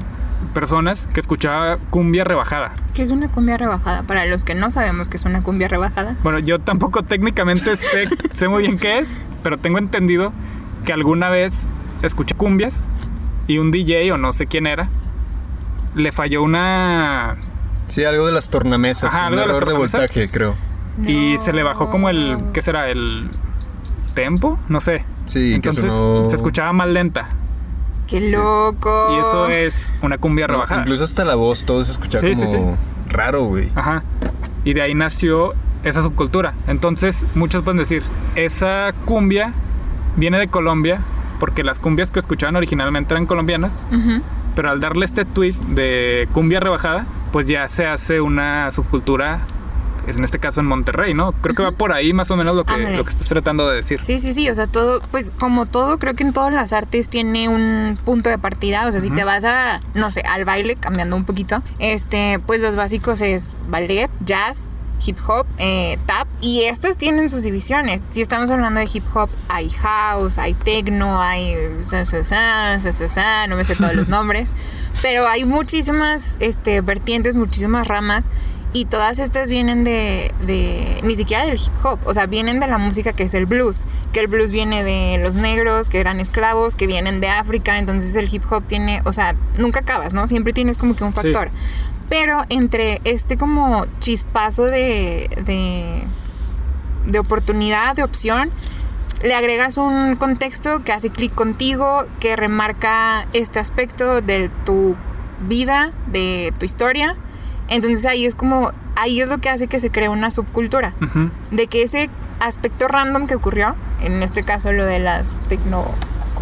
personas que escuchaba cumbia rebajada. ¿Qué es una cumbia rebajada? Para los que no sabemos qué es una cumbia rebajada. Bueno, yo tampoco técnicamente sé, sé muy bien qué es, pero tengo entendido que alguna vez escuché cumbias y un DJ o no sé quién era, le falló una... Sí, algo de las tornamesas. Ajá, un algo de las error de tornamesas. voltaje, creo. Y se le bajó como el... ¿Qué será? ¿El tempo? No sé. Sí, que Entonces sonó- se escuchaba más lenta. ¡Qué loco! Y eso es una cumbia No, rebajada. incluso hasta la voz, todo se escuchaba Sí, como sí, sí. raro, güey. Ajá. Y de ahí nació esa subcultura. Entonces, muchos pueden decir, esa cumbia viene de Colombia, porque las cumbias que escuchaban originalmente eran colombianas, pero al darle este twist de cumbia rebajada, pues ya se hace una subcultura, es en este caso en Monterrey, ¿no? Creo que va por ahí más o menos lo que, lo que estás tratando de decir. Sí, sí, sí, o sea, todo, pues como todo, creo que en todas las artes tiene un punto de partida, o sea, si te vas a, no sé, al baile, cambiando un poquito, este, pues los básicos es ballet, jazz, hip hop, eh, tap, y estas tienen sus divisiones. Si estamos hablando de hip hop, hay house, hay techno, hay no me sé todos los nombres, pero hay muchísimas este, vertientes, muchísimas ramas. Y todas estas vienen de, de, ni siquiera del hip hop, o sea, vienen de la música que es el blues, que el blues viene de los negros, que eran esclavos, que vienen de África, entonces el hip hop tiene, o sea, nunca acabas, ¿no? Siempre tienes como que un Sí. Pero entre este como chispazo de, de, de oportunidad, de opción, le agregas un contexto que hace clic contigo, que remarca este aspecto de tu vida, de tu historia. Entonces ahí es como, ahí es lo que hace que se cree una subcultura. De que ese aspecto random que ocurrió, en este caso lo de las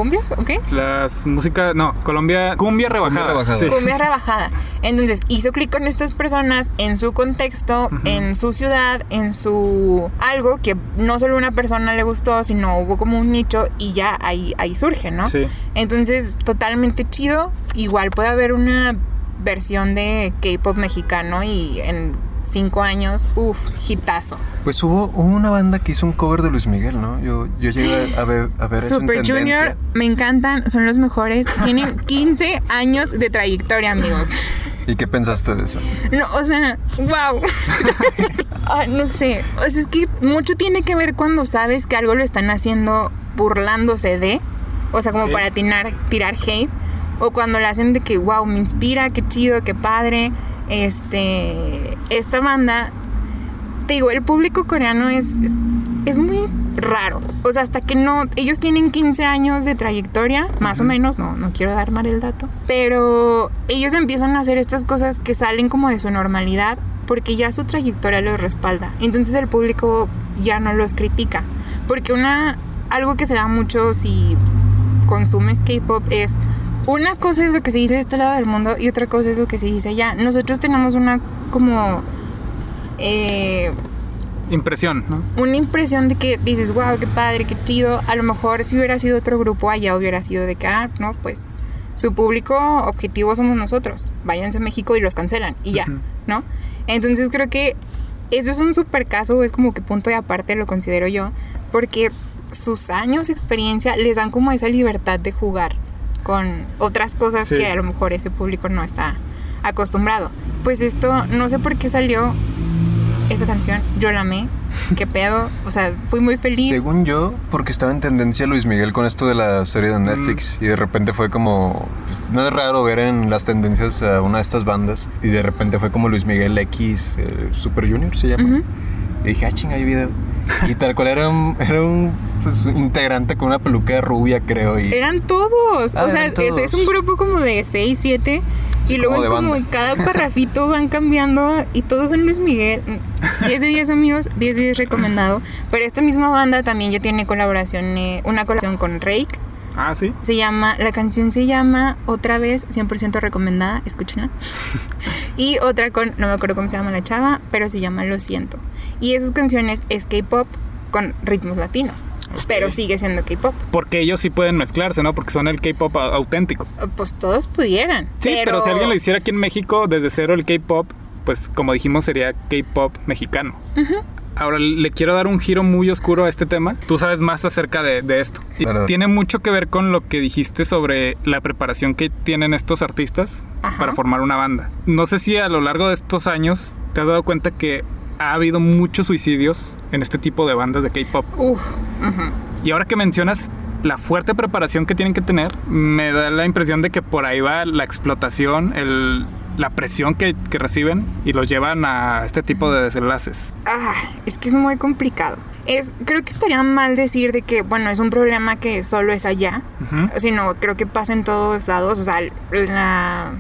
tecnocumbias, ¿ok? Las músicas, no, Colombia, cumbia rebajada. rebajada. Sí. Cumbia rebajada. Entonces hizo clic con estas personas en su contexto, en su ciudad, en su algo que no solo una persona le gustó, sino hubo como un nicho y ya ahí, ahí surge, ¿no? Sí. Entonces, totalmente chido. Igual puede haber una versión de K-pop mexicano y en cinco años, uff, hitazo. Pues hubo, hubo una banda que hizo un cover de Luis Miguel, ¿no? Yo, yo llegué a ver, a ver eso en Super tendencia. Junior, me encantan, son los mejores. Tienen 15 años de trayectoria, amigos. ¿Y qué pensaste de eso? No, o sea, wow. Ah, no sé. O sea, es que mucho tiene que ver cuando sabes que algo lo están haciendo burlándose de. O sea, como para tirar, tirar hate. O cuando lo hacen de que, wow, me inspira, qué chido, qué padre. Este. Esta banda. Te digo, el público coreano es, es, es muy raro. O sea, hasta que no. Ellos tienen 15 años de trayectoria, más o menos. No, no quiero dar mal el dato. Pero ellos empiezan a hacer estas cosas que salen como de su normalidad porque ya su trayectoria los respalda. Entonces el público ya no los critica. Porque una. Algo que se da mucho si consumes K-pop es. Una cosa es lo que se dice de este lado del mundo y otra cosa es lo que se dice allá. Nosotros tenemos una como. eh, Impresión, ¿no? una impresión de que dices, wow, qué padre, qué chido. A lo mejor si hubiera sido otro grupo allá hubiera sido de que, ah, no, pues su público objetivo somos nosotros. Váyanse a México y los cancelan y ya. ¿no? Entonces creo que eso es un super caso, es como que punto de aparte lo considero yo, porque sus años de experiencia les dan como esa libertad de jugar con otras cosas Sí. que a lo mejor ese público no está acostumbrado. Pues esto, no sé por qué salió esa canción, yo la amé, qué pedo, o sea, fui muy feliz. Según yo, porque estaba en tendencia Luis Miguel con esto de la serie de Mm. Netflix y de repente fue como, pues, no es raro ver en las tendencias a una de estas bandas y de repente fue como Luis Miguel X eh, Super Junior se llama. Y dije, ah, chinga, hay video. Y tal cual era un, era un pues, integrante con una peluca rubia, creo. Y... Eran todos. Ah, o sea, eran es, todos. es un grupo como de 6, 7. Sí, y luego como de como banda. en cada parrafito van cambiando y todos son Luis Miguel. 10 de 10 amigos, 10 de 10 recomendado. Pero esta misma banda también ya tiene colaboración, eh, una colaboración con Rake. Ah, sí. Se llama, la canción se llama Otra vez, 100% recomendada, escúchenla. y otra con, no me acuerdo cómo se llama la chava, pero se llama Lo siento. Y esas canciones es K-pop con ritmos latinos, pero sigue siendo K-pop. Porque ellos sí pueden mezclarse, ¿no? Porque son el K-pop au- auténtico. Pues todos pudieran. Sí, pero... si alguien lo hiciera aquí en México, desde cero el K-pop, pues como dijimos, sería K-pop mexicano. Ahora le quiero dar un giro muy oscuro a este tema. Tú sabes más acerca de, de esto. Y tiene mucho que ver con lo que dijiste sobre la preparación que tienen estos artistas Ajá. para formar una banda. No sé si a lo largo de estos años te has dado cuenta que ha habido muchos suicidios en este tipo de bandas de K-pop. Y ahora que mencionas la fuerte preparación que tienen que tener, me da la impresión de que por ahí va la explotación, el- la presión que, que reciben y los llevan a este tipo de desenlaces. Ah, es que es muy complicado. Es, creo que estaría mal decir de que, bueno, es un problema que solo es allá, Ujú. sino creo que pasa en todos lados. O sea, la,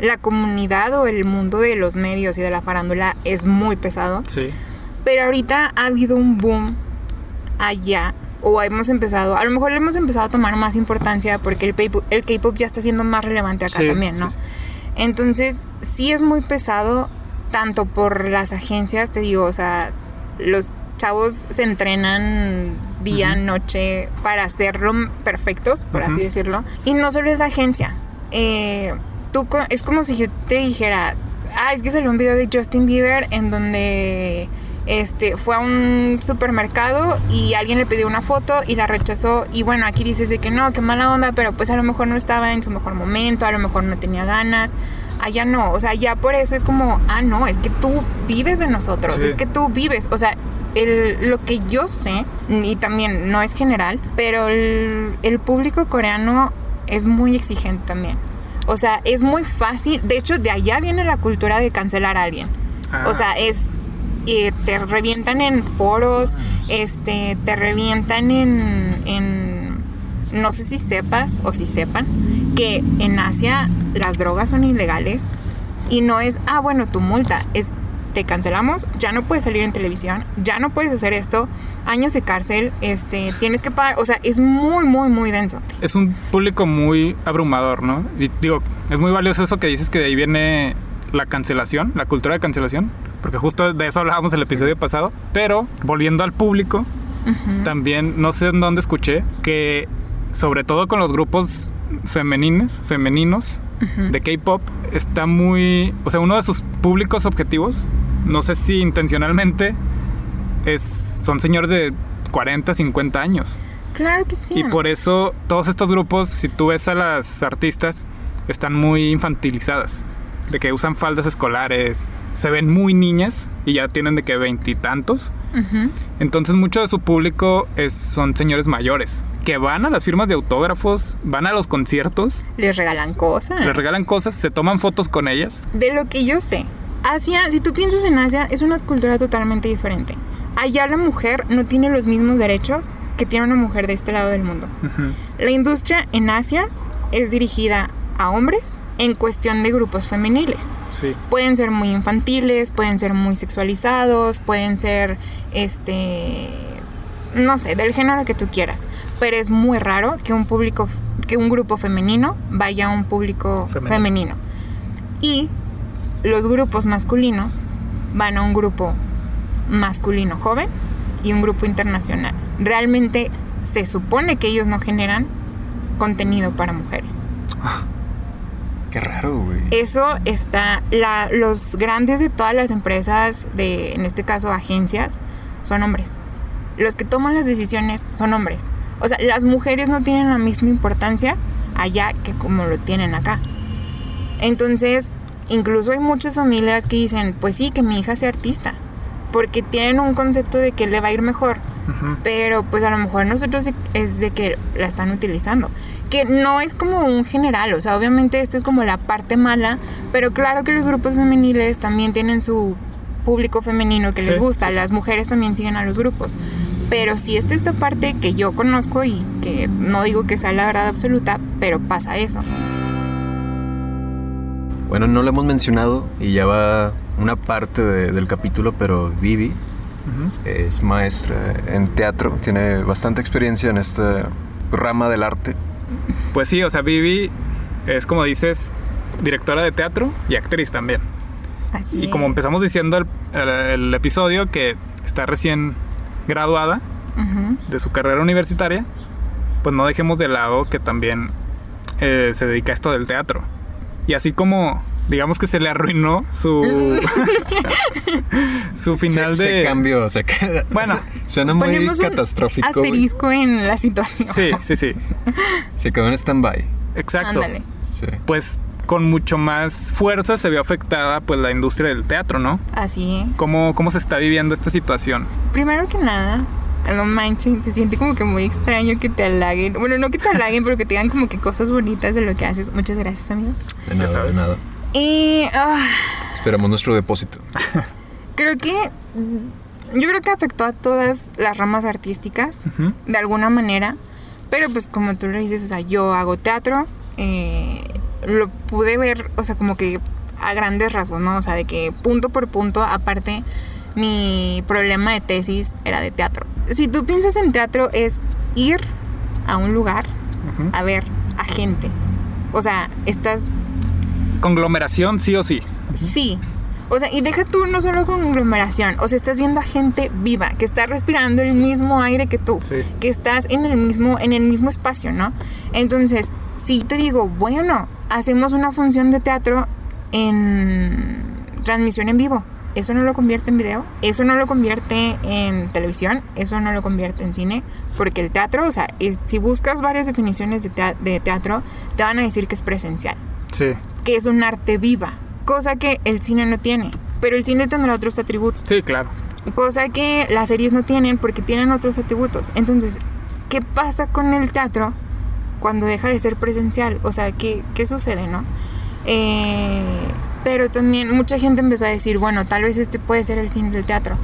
la comunidad o el mundo de los medios y de la farándula es muy pesado. Sí. Pero ahorita ha habido un boom allá. O hemos empezado, a lo mejor le hemos empezado a tomar más importancia porque el K-pop ya está siendo más relevante acá Sí, también, sí, ¿no? sí. Entonces, sí es muy pesado, tanto por las agencias, te digo, o sea, los chavos se entrenan día, noche para hacerlo perfectos, por así decirlo. Y no solo es la agencia. eh, tú es como si yo te dijera, ah, es que salió un video de Justin Bieber en donde este fue a un supermercado y alguien le pidió una foto y la rechazó y bueno aquí dices de que no qué mala onda pero pues a lo mejor no estaba en su mejor momento a lo mejor no tenía ganas allá no o sea ya por eso es como ah no es que tú vives de nosotros Sí. es que tú vives o sea el- lo que yo sé y también no es general pero el, el público coreano es muy exigente también o sea es muy fácil de hecho de allá viene la cultura de cancelar a alguien Ah. o sea, es. Eh, te revientan en foros, este, te revientan en, en. No sé si sepas o si sepan que en Asia las drogas son ilegales y no es, ah, bueno, tu multa, es. Te cancelamos, ya no puedes salir en televisión, ya no puedes hacer esto, años de cárcel, este, tienes que pagar, o sea, es muy, muy, muy denso. Es un público muy abrumador, ¿no? Y digo, es muy valioso eso que dices que de ahí viene la cancelación, la cultura de cancelación, porque justo de eso hablábamos el episodio pasado. Pero volviendo al público, también no sé en dónde escuché que sobre todo con los grupos femeninos, femeninos de K-pop está muy, o sea, uno de sus públicos objetivos, no sé si intencionalmente es son señores de 40, 50 años. Claro que sí. Y por eso todos estos grupos, si tú ves a las artistas, están muy infantilizadas. De que usan faldas escolares, se ven muy niñas y ya tienen de que veintitantos. Ujú. Entonces mucho de su público es, son señores mayores que van a las firmas de autógrafos, van a los conciertos, Les regalan cosas. les regalan cosas, se toman fotos con ellas. De lo que yo sé, Asia, si tú piensas en Asia, es una cultura totalmente diferente. Allá la mujer no tiene los mismos derechos que tiene una mujer de este lado del mundo. Ujú. La industria en Asia es dirigida a hombres en cuestión de grupos femeniles. Sí. Pueden ser muy infantiles, pueden ser muy sexualizados, pueden ser, este, no sé, del género que tú quieras. Pero es muy raro que un público, que un grupo femenino vaya a un público Femenino. femenino. Y los grupos masculinos van a un grupo masculino joven y un grupo internacional. Realmente se supone que ellos no generan contenido para mujeres. Qué raro, güey. Eso está, la, los grandes de todas las empresas, de, en este caso agencias, son hombres. Los que toman las decisiones son hombres. O sea, las mujeres no tienen la misma importancia allá que como lo tienen acá. Entonces, incluso hay muchas familias que dicen, pues sí, que mi hija sea artista, porque tienen un concepto de que le va a ir mejor Ujú. pero pues a lo mejor nosotros es de que la están utilizando. Que no es como un general, o sea, obviamente esto es como la parte mala, pero claro que los grupos femeniles también tienen su público femenino que les Sí, gusta, sí, sí. las mujeres también siguen a los grupos. Pero si esta esta parte que yo conozco y que no digo que sea la verdad absoluta, pero pasa eso. Bueno, no lo hemos mencionado y ya va una parte de- del capítulo, pero Vivi Es maestra en teatro, tiene bastante experiencia en esta rama del arte. Pues sí, o sea, Vivi es como dices, directora de teatro y actriz también. Así Y como empezamos diciendo el, el- el episodio que está recién graduada de su carrera universitaria, pues no dejemos de lado que también eh, se dedica a esto del teatro. Y así como, digamos que se le arruinó su, su final se, de... se cambió, se Bueno. suena muy Ponemos un catastrófico. güey. asterisco en la situación. Sí, sí, sí. Se quedó en stand-by. Exacto. Ándale. Sí. Pues con mucho más fuerza se vio afectada pues la industria del teatro, ¿no? Así es. ¿Cómo, cómo se está viviendo esta situación? Primero que nada, no manchen, se siente como que muy extraño que te halaguen. Bueno, no que te halaguen, pero que te digan como que cosas bonitas de lo que haces. Muchas gracias, amigos. De nada, de sabes. nada. Y ah, Esperamos nuestro depósito. creo que yo creo que afectó a todas las ramas artísticas de alguna manera. Pero pues como tú lo dices, o sea, yo hago teatro, eh, lo pude ver, o sea, como que a grandes rasgos, ¿no? O sea, de que punto por punto, aparte, mi problema de tesis era de teatro. Si tú piensas en teatro es ir a un lugar a ver a gente. O sea, estás Conglomeración, sí o sí. Sí. O sea, y deja tú no solo conglomeración, o sea, estás viendo a gente viva, que está respirando el mismo aire que tú, Sí. que estás en el mismo en el mismo espacio, ¿no? Entonces, si te digo, bueno, hacemos una función de teatro en transmisión en vivo, eso no lo convierte en video, eso no lo convierte en televisión, eso no lo convierte en cine, porque el teatro, o sea, es- si buscas varias definiciones de teatro, te van a decir que es presencial Sí. Que es un arte viva, cosa que el cine no tiene. Pero el cine tendrá otros atributos, Sí, claro. cosa que las series no tienen porque tienen otros atributos. Entonces, ¿qué pasa con el teatro cuando deja de ser presencial? O sea, ¿qué, qué sucede, no? Eh, pero también mucha gente empezó a decir, bueno, tal vez este puede ser el fin del teatro.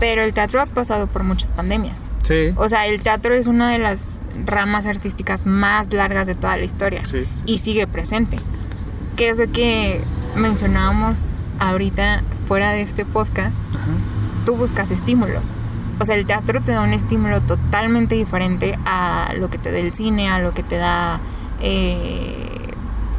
Pero el teatro ha pasado por muchas pandemias. Sí. O sea, el teatro es una de las ramas artísticas más largas de toda la historia Sí, sí, sí. y sigue presente. Que es lo que mencionábamos ahorita fuera de este podcast. Ajá. Tú buscas estímulos. O sea, el teatro te da un estímulo totalmente diferente a lo que te da el cine, a lo que te da eh,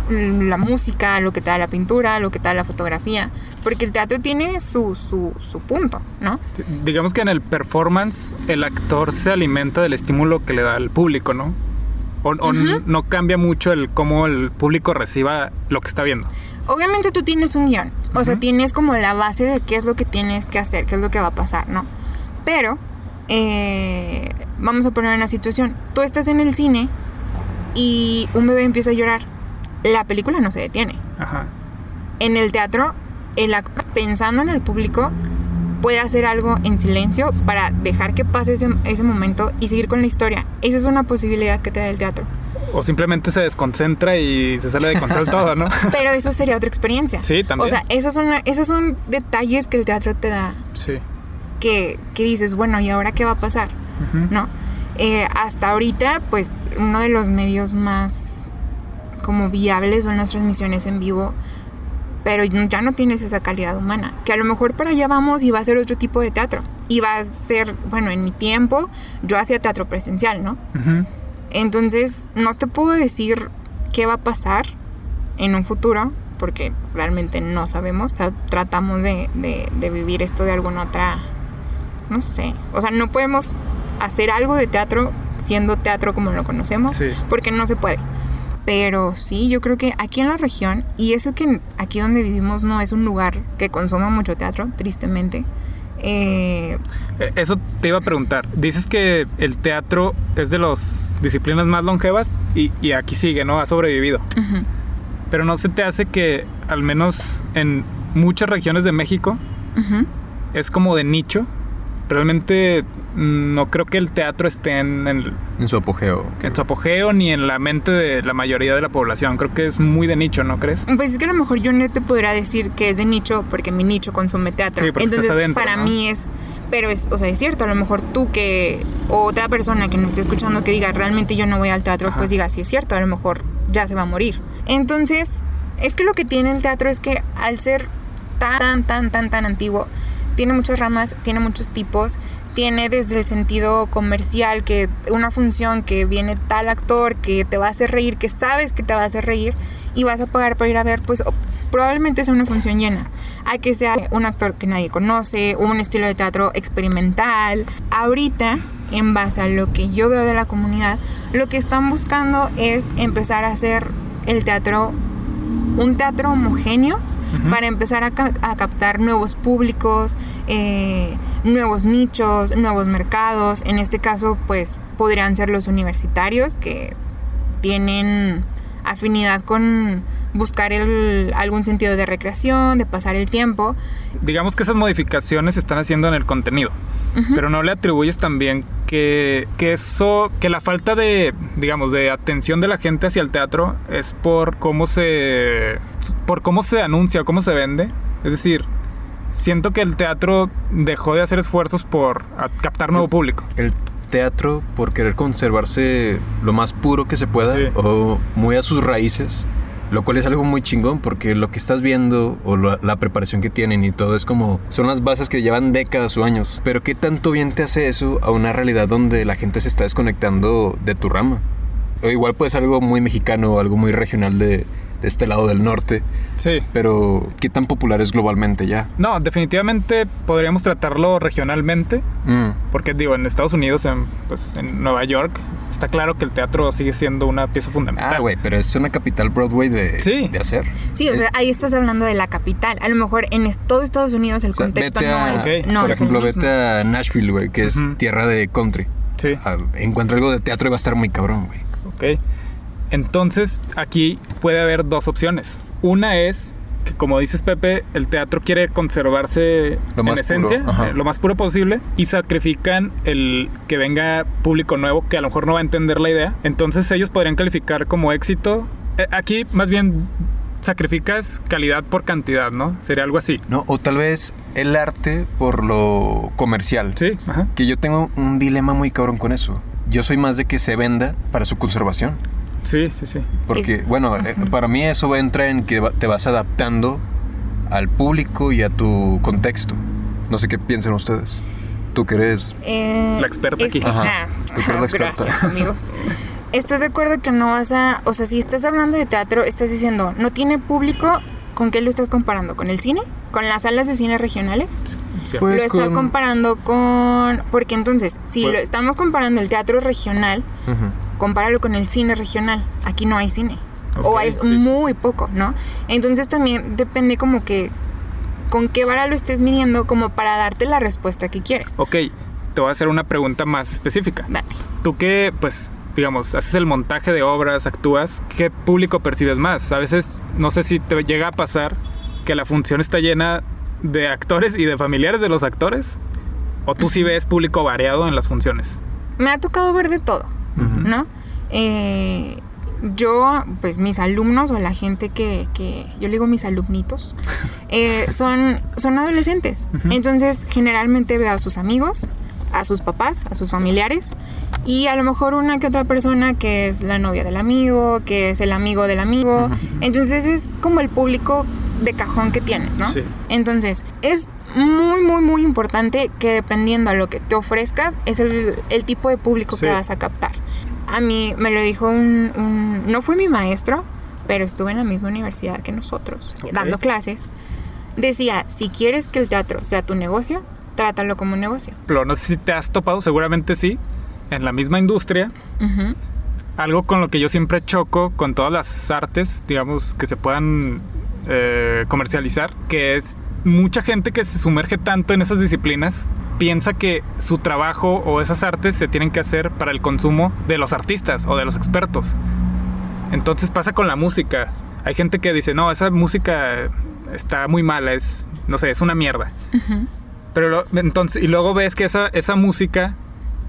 la música, a lo que te da la pintura, a lo que te da la fotografía. Porque el teatro tiene su, su, su punto, ¿no? Digamos que en el performance el actor se alimenta del estímulo que le da al público, ¿no? O, no cambia mucho el cómo el público reciba lo que está viendo. obviamente tú tienes un guion, o sea, tienes como la base de qué es lo que tienes que hacer, qué es lo que va a pasar, ¿no? Pero, eh, vamos a poner una situación, tú estás en el cine y un bebé empieza a llorar, la película no se detiene. Ajá. En el teatro, el actor pensando en el público puede hacer algo en silencio para dejar que pase ese, ese momento y seguir con la historia. Esa es una posibilidad que te da el teatro. O simplemente se desconcentra y se sale de control todo, ¿no? Pero eso sería otra experiencia. Sí, también. O sea, esos son, esos son detalles que el teatro te da Sí. que, que dices, bueno, ¿y ahora qué va a pasar? Ujú. ¿No? Eh, hasta ahorita, pues, uno de los medios más como viables son las transmisiones en vivo, pero ya no tienes esa calidad humana. Que a lo mejor para allá vamos y va a ser otro tipo de teatro. Y va a ser, bueno, en mi tiempo yo hacía teatro presencial, ¿no? Entonces, no te puedo decir qué va a pasar en un futuro, porque realmente no sabemos. Tra- tratamos de, de- de vivir esto de alguna otra. No sé. O sea, no podemos hacer algo de teatro siendo teatro como lo conocemos, Sí. porque no se puede. Pero sí, yo creo que aquí en la región, y eso que aquí donde vivimos no es un lugar que consuma mucho teatro, tristemente. eh, Eh, Eso te iba a preguntar. Dices que el teatro es de las disciplinas más longevas y, y aquí sigue, ¿no? Ha sobrevivido. ujú. Pero no se te hace que, al menos en muchas regiones de México, Ujú. es como de nicho. Realmente no creo que el teatro esté en, el- En su apogeo. en su apogeo ni en la mente de la mayoría de la población. Creo que es muy de nicho, ¿no crees? Pues es que a lo mejor yo no te podría decir que es de nicho porque mi nicho consume teatro. Sí, porque estás Entonces, adentro, para ¿no? mí es, pero es, o sea, es cierto, a lo mejor tú que o otra persona que no esté escuchando que diga, realmente yo no voy al teatro, Ajá. pues diga, sí es cierto, a lo mejor ya se va a morir. Entonces, es que lo que tiene el teatro es que al ser tan, tan, tan, tan, tan antiguo, tiene muchas ramas, tiene muchos tipos, tiene desde el sentido comercial, que una función que viene tal actor que te va a hacer reír, que sabes que te va a hacer reír y vas a pagar para ir a ver, pues probablemente sea una función llena. A que sea un actor que nadie conoce, un estilo de teatro experimental. Ahorita, en base a lo que yo veo de la comunidad, lo que están buscando es empezar a hacer el teatro, un teatro homogéneo para empezar a, ca- a captar nuevos públicos, eh, nuevos nichos, nuevos mercados. En este caso, pues podrían ser los universitarios que tienen afinidad con buscar el- algún sentido de recreación, de pasar el tiempo. Digamos que esas modificaciones se están haciendo en el contenido. Pero no le atribuyes también que, que eso, que la falta de, digamos, de atención de la gente hacia el teatro es por cómo se, por cómo se anuncia, cómo se vende. Es decir, siento que el teatro dejó de hacer esfuerzos por captar nuevo público. El teatro, por querer conservarse lo más puro que se pueda Sí. o muy a sus raíces, lo cual es algo muy chingón porque lo que estás viendo o la, la preparación que tienen y todo es como son las bases que llevan décadas o años. Pero qué tanto bien te hace eso a una realidad donde la gente se está desconectando de tu rama. O igual puede ser algo muy mexicano o algo muy regional de, de este lado del norte, Sí. pero qué tan popular es globalmente ya. No, definitivamente podríamos tratarlo regionalmente, Mm. porque digo, en Estados Unidos, en, pues, en Nueva York, está claro que el teatro sigue siendo una pieza fundamental. Ah, güey, pero es una capital Broadway de, Sí. de hacer. Sí, o Es- sea, ahí estás hablando de la capital. A lo mejor en todo Estados Unidos el O sea, contexto vete no a- es, Ok, no por es ejemplo, el mismo. vete a Nashville, güey, que es Ujú. tierra de country. Sí. Ah, encuentra algo de teatro y va a estar muy cabrón, güey. Ok. Entonces, aquí puede haber dos opciones. Una es que, como dices Pepe, el teatro quiere conservarse Lo en esencia, eh, lo más puro posible, y sacrifican el que venga público nuevo que a lo mejor no va a entender la idea. Entonces, ellos podrían calificar como éxito. eh, aquí, más bien, sacrificas calidad por cantidad, ¿no? Sería algo así. No, o tal vez el arte por lo comercial. Sí, ajá. Que yo tengo un dilema muy cabrón con eso. Yo soy más de que se venda para su conservación. Sí, sí, sí. Porque, Es- bueno, eh, para mí eso entra en que va- te vas adaptando al público y a tu contexto. No sé qué piensan ustedes. Tú que eres... Eh, La experta es- aquí. Ajá. ajá. Tú que eres la experta. Gracias, amigos. ¿Estás de acuerdo que no vas a... O sea, si estás hablando de teatro, estás diciendo, no tiene público, ¿con qué lo estás comparando? ¿Con el cine? ¿Con las salas de cine regionales? Sí. Pues lo estás con- comparando con... Porque entonces, si Pues- lo estamos comparando el teatro regional, Ujú. Compáralo con el cine regional. Aquí no hay cine. o es sí, sí, muy poco, ¿no? Entonces también depende como que con qué vara lo estés midiendo como para darte la respuesta que quieres. Ok, te voy a hacer una pregunta más específica. Date. Tú que, pues, digamos, haces el montaje de obras, actúas, ¿qué público percibes más? A veces, no sé si te llega a pasar que la función está llena de actores y de familiares de los actores. O tú sí ves público variado en las funciones. Me ha tocado ver de todo, ¿no? Eh, yo, pues mis alumnos o la gente que, que yo le digo mis alumnitos, eh, son, son adolescentes. Entonces, generalmente veo a sus amigos, a sus papás, a sus familiares y a lo mejor una que otra persona que es la novia del amigo, que es el amigo del amigo. Entonces, es como el público de cajón que tienes, ¿no? Sí. Entonces, es muy, muy, muy importante que dependiendo a lo que te ofrezcas, es el, el tipo de público Sí. que vas a captar. A mí me lo dijo un, un- No fue mi maestro, pero estuve en la misma universidad que nosotros, dando clases. Decía, si quieres que el teatro sea tu negocio, trátalo como un negocio. Pero no sé si te has topado, seguramente sí, en la misma industria. Algo con lo que yo siempre choco con todas las artes, digamos, que se puedan eh, comercializar, que es mucha gente que se sumerge tanto en esas disciplinas piensa que su trabajo o esas artes se tienen que hacer para el consumo de los artistas o de los expertos. Entonces pasa con la música. Hay gente que dice, no, esa música está muy mala, es, no sé, es una mierda. Pero lo- entonces, y luego ves que esa, esa música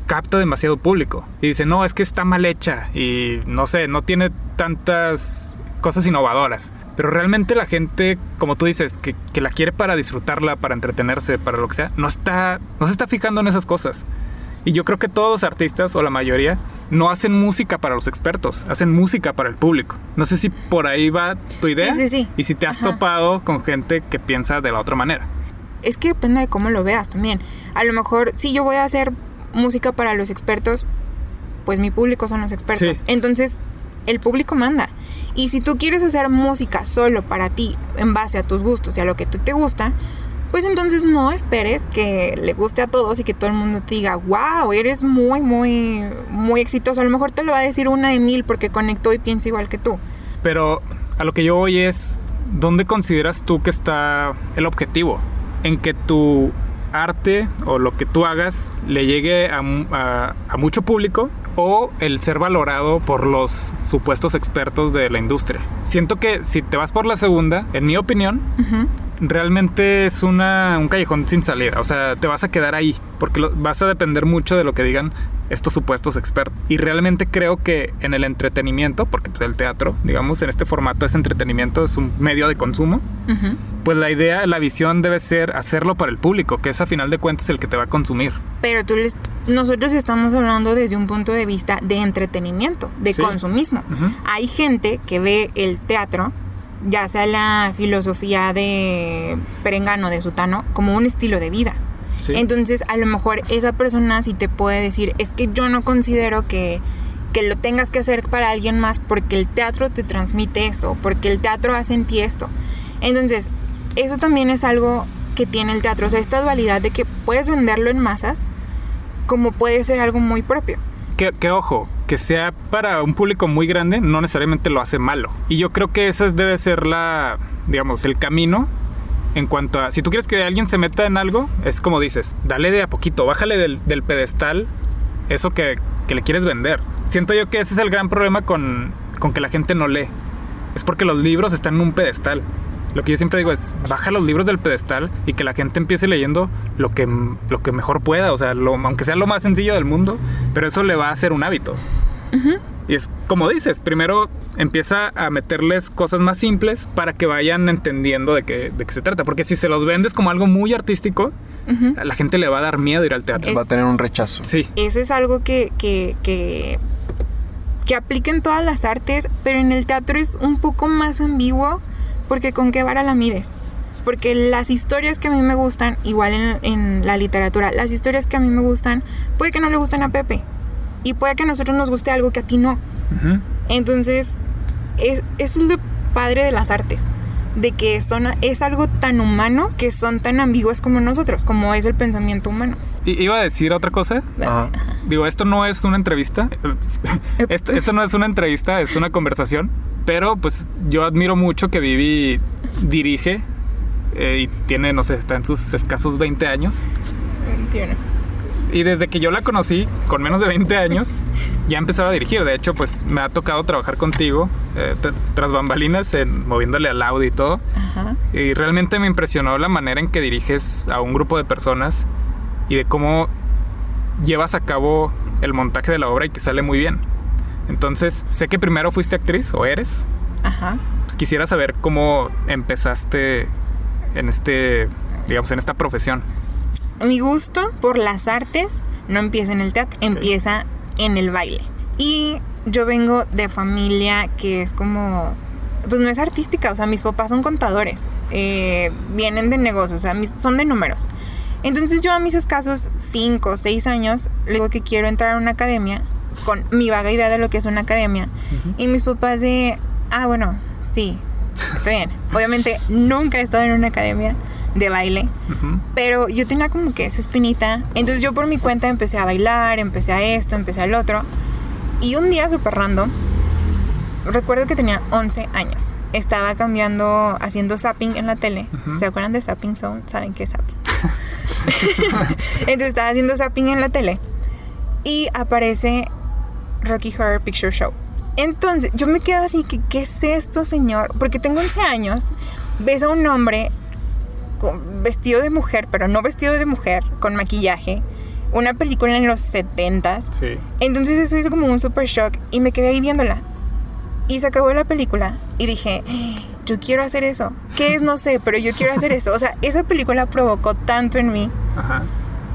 capta demasiado público. Y dice, no, es que está mal hecha. Y no sé, no tiene tantas cosas innovadoras. Pero realmente la gente, como tú dices, que, que la quiere para disfrutarla, para entretenerse, para lo que sea, no está, no se está fijando en esas cosas. Y yo creo que todos los artistas, o la mayoría, no hacen música para los expertos, hacen música para el público. No sé si por ahí va tu idea. sí, sí. Y si te has Ajá. topado con gente que piensa de la otra manera. Es que depende de cómo lo veas también. A lo mejor, si yo voy a hacer música para los expertos, pues mi público son los expertos. Entonces, el público manda. Y si tú quieres hacer música solo para ti, en base a tus gustos y a lo que tú te gusta, pues entonces no esperes que le guste a todos y que todo el mundo te diga, wow, eres muy, muy, muy exitoso. A lo mejor te lo va a decir una de mil porque conectó y piensa igual que tú. Pero a lo que yo voy es, ¿dónde consideras tú que está el objetivo? En que tu arte o lo que tú hagas le llegue a, a- a mucho público o el ser valorado por los supuestos expertos de la industria. Siento que si te vas por la segunda, en mi opinión. Realmente es una, un callejón sin salida. O sea, te vas a quedar ahí porque lo- vas a depender mucho de lo que digan estos supuestos expertos. Y realmente creo que en el entretenimiento, porque pues, el teatro, digamos, en este formato es entretenimiento, es un medio de consumo, pues la idea, la visión debe ser hacerlo para el público, que es a final de cuentas el que te va a consumir. Pero tú les, nosotros estamos hablando desde un punto de vista de entretenimiento, de Sí. consumismo. Hay gente que ve el teatro, ya sea la filosofía de Perengano, de Sutano, como un estilo de vida. Sí. Entonces, a lo mejor esa persona sí te puede decir, es que yo no considero que, que lo tengas que hacer para alguien más porque el teatro te transmite eso, porque el teatro hace en ti esto. Entonces, eso también es algo que tiene el teatro, o sea, esta dualidad de que puedes venderlo en masas como puede ser algo muy propio. que, que, ojo, que sea para un público muy grande no necesariamente lo hace malo. Y yo creo que esa debe ser la, digamos, el camino en cuanto a, si tú quieres que alguien se meta en algo, es como dices, dale de a poquito, bájale del, del pedestal eso que, que le quieres vender. Siento yo que ese es el gran problema con, con que la gente no lee. Es porque los libros están en un pedestal. Lo que yo siempre digo es, baja los libros del pedestal y que la gente empiece leyendo lo que, lo que mejor pueda, o sea, lo- aunque sea lo más sencillo del mundo, pero eso le va a hacer un hábito. Y es como dices, primero empieza a meterles cosas más simples para que vayan entendiendo de qué, de qué se trata. Porque si se los vendes como algo muy artístico, a la gente le va a dar miedo ir al teatro. Es- Va a tener un rechazo. Sí, Eso es algo que, que, que, que aplica en todas las artes, pero en el teatro es un poco más ambiguo porque con qué vara la mides. Porque las historias que a mí me gustan, igual en, en la literatura, las historias que a mí me gustan, puede que no le gusten a Pepe. Y puede que a nosotros nos guste algo que a ti no. Ujú. Entonces, es, eso es lo padre de las artes. De que son, es algo tan humano que son tan ambiguas como nosotros, como es el pensamiento humano. I- iba a decir otra cosa. Ajá. Digo, esto no es una entrevista. Esto, esto no es una entrevista, es una conversación. Pero pues yo admiro mucho que Vivi dirige eh, y tiene, no sé, está en sus escasos 20 años. Y desde que yo la conocí, con menos de 20 años, ya empezaba a dirigir. De hecho, pues me ha tocado trabajar contigo eh, tras bambalinas, en, moviéndole al audio y todo. Ajá. Y realmente me impresionó la manera en que diriges a un grupo de personas y de cómo llevas a cabo el montaje de la obra y que sale muy bien. Entonces, sé que primero fuiste actriz o eres. Ajá. Pues quisiera saber cómo empezaste en este, digamos, en esta profesión. Mi gusto por las artes no empieza en el teatro, empieza en el baile. Y yo vengo de familia que es como, pues no es artística, o sea, mis papás son contadores, eh, vienen de negocios, o sea, mis- son de números. Entonces yo a mis escasos 5 o 6 años le digo que quiero entrar a una academia con mi vaga idea de lo que es una academia. Y mis papás de, ah, bueno, sí, está bien. Obviamente nunca he estado en una academia de baile. Ujú. Pero yo tenía como que esa espinita. Entonces yo por mi cuenta empecé a bailar, empecé a esto, empecé al otro. Y un día súper random, recuerdo que tenía 11 años. Estaba cambiando, haciendo zapping en la tele. ¿Se acuerdan de Zapping Zone? ¿Saben qué es zapping? Entonces estaba haciendo zapping en la tele. Y aparece Rocky Horror Picture Show. Entonces yo me quedo así, que, ¿qué es esto, señor? Porque tengo 11 años, ves a un hombre con- vestido de mujer, pero no vestido de mujer, con maquillaje. Una película en los 70s. Sí. Entonces eso hizo como un super shock y me quedé ahí viéndola. Y se acabó la película y dije, yo quiero hacer eso. ¿Qué es? No sé, pero yo quiero hacer eso. O sea, esa película provocó tanto en mí Ajá.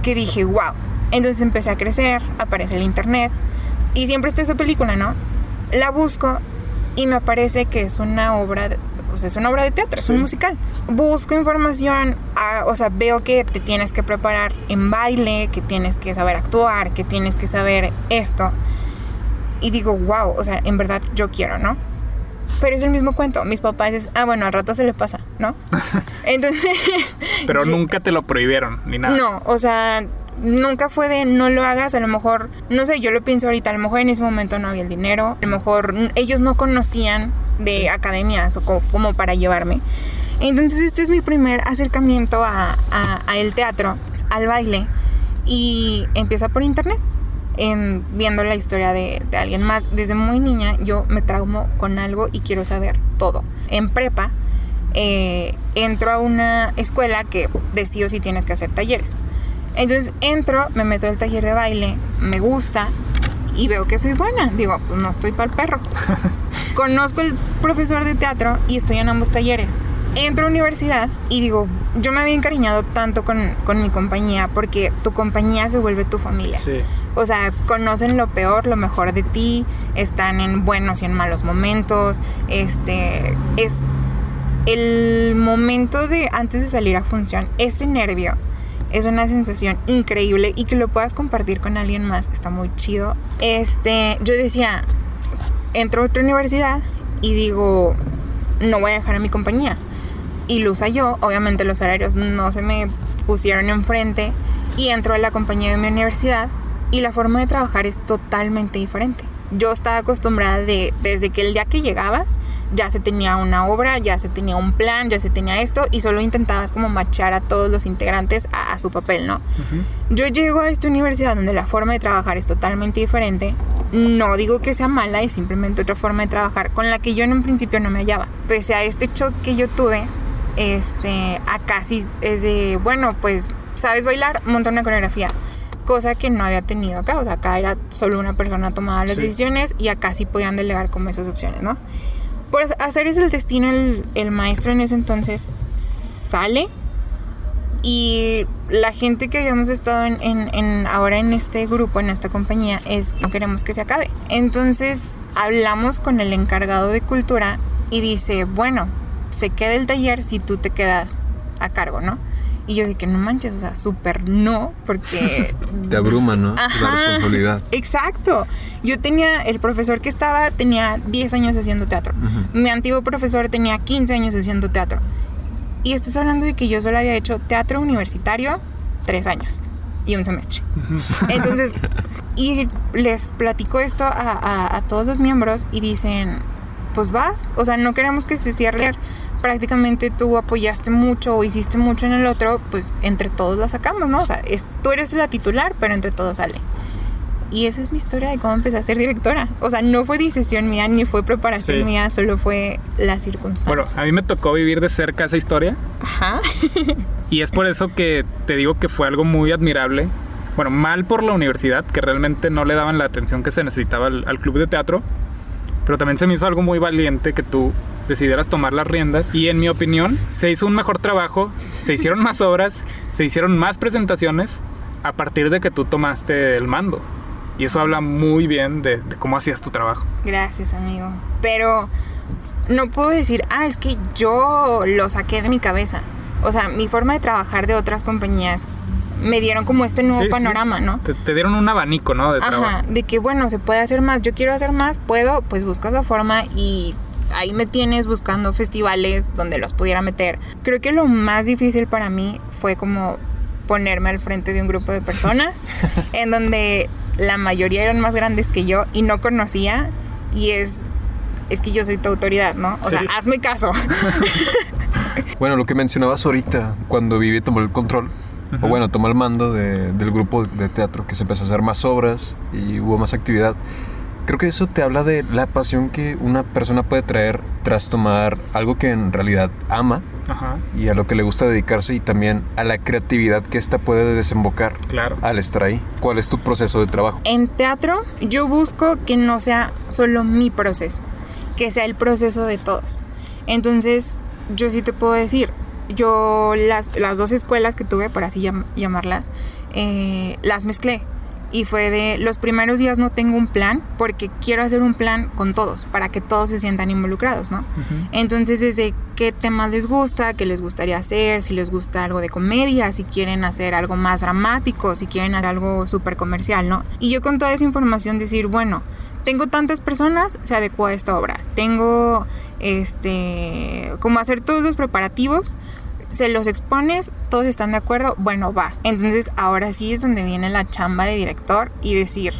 que dije, wow. Entonces empecé a crecer, aparece el internet y siempre está esa película, ¿no? La busco y me aparece que es una obra, de, o sea, es una obra de teatro, es un musical. Busco información, ah, o sea, veo que te tienes que preparar en baile, que tienes que saber actuar, que tienes que saber esto. Y digo, wow, o sea, en verdad yo quiero, ¿no? Pero es el mismo cuento. Mis papás dicen, ah, bueno, al rato se le pasa, ¿no? Entonces, Pero nunca te lo prohibieron, ni nada. no, o sea, nunca fue de no lo hagas, a lo mejor, no sé, yo lo pienso ahorita, a lo mejor en ese momento no había el dinero, a lo mejor ellos no conocían de academias o co- como para llevarme. Entonces este es mi primer acercamiento a, a- a el teatro, al baile, y empieza por internet. En, viendo la historia de, de alguien más. Desde muy niña yo me traumo con algo y quiero saber todo. En prepa eh, entro a una escuela que de sí o sí tienes que hacer talleres. Entonces entro, me meto al taller de baile, me gusta y veo que soy buena. Digo, pues no estoy para el perro. Conozco el profesor de teatro y estoy en ambos talleres. Entro a universidad y digo, yo me había encariñado tanto con, con mi compañía porque tu compañía se vuelve tu familia. Sí. O sea, conocen lo peor, lo mejor de ti, están en buenos y en malos momentos. Este es el momento de antes de salir a función, ese nervio es una sensación increíble y que lo puedas compartir con alguien más está muy chido. Este, yo decía, entro a otra universidad y digo, no voy a dejar a mi compañía. Y lo usa yo, obviamente los horarios no se me pusieron enfrente y entro a la compañía de mi universidad y la forma de trabajar es totalmente diferente. Yo estaba acostumbrada de, desde que el día que llegabas, ya se tenía una obra, ya se tenía un plan, ya se tenía esto y solo intentabas como machar a todos los integrantes a, a su papel, ¿no? Yo llego a esta universidad donde la forma de trabajar es totalmente diferente. No digo que sea mala, es simplemente otra forma de trabajar con la que yo en un principio no me hallaba. Pese a este choque que yo tuve, este, acá sí es de, bueno, pues, ¿sabes bailar? Monta una coreografía. Cosa que no había tenido acá. O sea, acá era solo una persona tomaba las Sí. decisiones y acá sí podían delegar como esas opciones, ¿no? Por hacer es el destino, el, el maestro en ese entonces sale y la gente que habíamos estado en, en- en- ahora en este grupo, en esta compañía, es no queremos que se acabe. Entonces hablamos con el encargado de cultura y dice, bueno, se queda el taller si tú te quedas a cargo, ¿no? Y yo dije, no manches, o sea, súper no, porque Te abruma, ¿no? La Ajá. responsabilidad. Exacto. Yo tenía, el profesor que estaba tenía 10 años haciendo teatro. Ujú. Mi antiguo profesor tenía 15 años haciendo teatro. Y estás hablando de que yo solo había hecho teatro universitario 3 años y un semestre. Entonces, y les platico esto a, a- a todos los miembros y dicen, pues vas, o sea, no queremos que se cierre. Prácticamente tú apoyaste mucho o hiciste mucho en el otro, pues entre todos la sacamos, ¿no? O sea, es- tú eres la titular, pero entre todos sale. Y esa es mi historia de cómo empecé a ser directora. O sea, no fue decisión mía ni fue preparación Sí. mía, solo fue la circunstancia. Bueno, a mí me tocó vivir de cerca esa historia Ajá. y es por eso que te digo que fue algo muy admirable. Bueno, mal por la universidad, que realmente no le daban la atención que se necesitaba al, al club de teatro, pero también se me hizo algo muy valiente que tú decidieras tomar las riendas y en mi opinión se hizo un mejor trabajo, se hicieron más obras, se hicieron más presentaciones a partir de que tú tomaste el mando. Y eso habla muy bien de, de cómo hacías tu trabajo. Gracias, amigo. Pero no puedo decir, ah, es que yo lo saqué de mi cabeza. O sea, mi forma de trabajar de otras compañías me dieron como este nuevo Sí, sí. panorama, ¿no? Te, te dieron un abanico, ¿no? De trabajo. Ajá, de que bueno, se puede hacer más, yo quiero hacer más, puedo, pues buscas la forma y ahí me tienes buscando festivales donde los pudiera meter. Creo que lo más difícil para mí fue como ponerme al frente de un grupo de personas en donde la mayoría eran más grandes que yo y no conocía y es es que yo soy tu autoridad, ¿no? O sea, hazme caso. Bueno, lo que mencionabas ahorita, cuando Vivi tomó el control, Ujú. o bueno, tomó el mando de- del grupo de teatro, que se empezó a hacer más obras y hubo más actividad. Creo que eso te habla de la pasión que una persona puede traer tras tomar algo que en realidad ama Ajá, y a lo que le gusta dedicarse y también a la creatividad que ésta puede desembocar claro. al estar ahí. ¿Cuál es tu proceso de trabajo? En teatro yo busco que no sea solo mi proceso, que sea el proceso de todos. Entonces yo sí te puedo decir, yo las, las dos escuelas que tuve, por así llam- llamarlas, eh, las mezclé. Y fue de los primeros días no tengo un plan porque quiero hacer un plan con todos para que todos se sientan involucrados, ¿no? Ujú. Entonces, desde qué temas les gusta, qué les gustaría hacer, si les gusta algo de comedia, si quieren hacer algo más dramático, si quieren hacer algo súper comercial, ¿no? Y yo con toda esa información decir, bueno, tengo tantas personas, se adecua a esta obra. Tengo, este, como hacer todos los preparativos, se los expones, todos están de acuerdo, bueno, va. Entonces, ahora sí es donde viene la chamba de director y decir,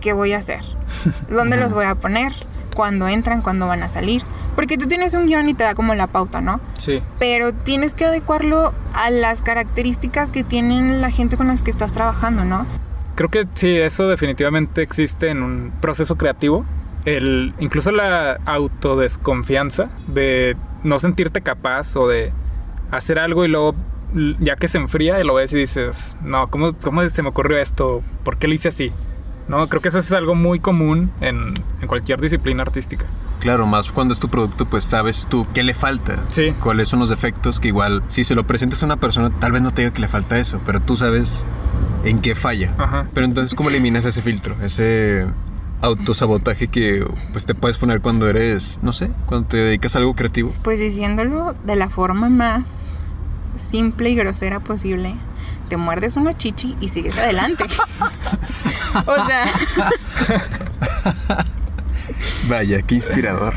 ¿qué voy a hacer? ¿Dónde los voy a poner? ¿Cuándo entran? ¿Cuándo van a salir? Porque tú tienes un guion y te da como la pauta, ¿no? Sí, Pero tienes que adecuarlo a las características que tienen la gente con las que estás trabajando, ¿no? creo que sí, eso definitivamente existe en un proceso creativo. El, incluso la autodesconfianza de no sentirte capaz o de hacer algo y luego ya que se enfría y lo ves y dices, no, ¿cómo, cómo se me ocurrió esto? ¿Por qué lo hice así? No, creo que eso es algo muy común en, en cualquier disciplina artística. Claro, más cuando es tu producto, pues sabes tú qué le falta. Sí. Cuáles son los defectos que igual, si se lo presentas a una persona, tal vez no te diga que le falta eso, pero tú sabes en qué falla. Ajá. Pero entonces, ¿cómo eliminas ese filtro? Ese autosabotaje que pues te puedes poner cuando eres, no sé, cuando te dedicas a algo creativo. Pues diciéndolo de la forma más simple y grosera posible, te muerdes una chichi y sigues adelante. o sea, Vaya, qué inspirador.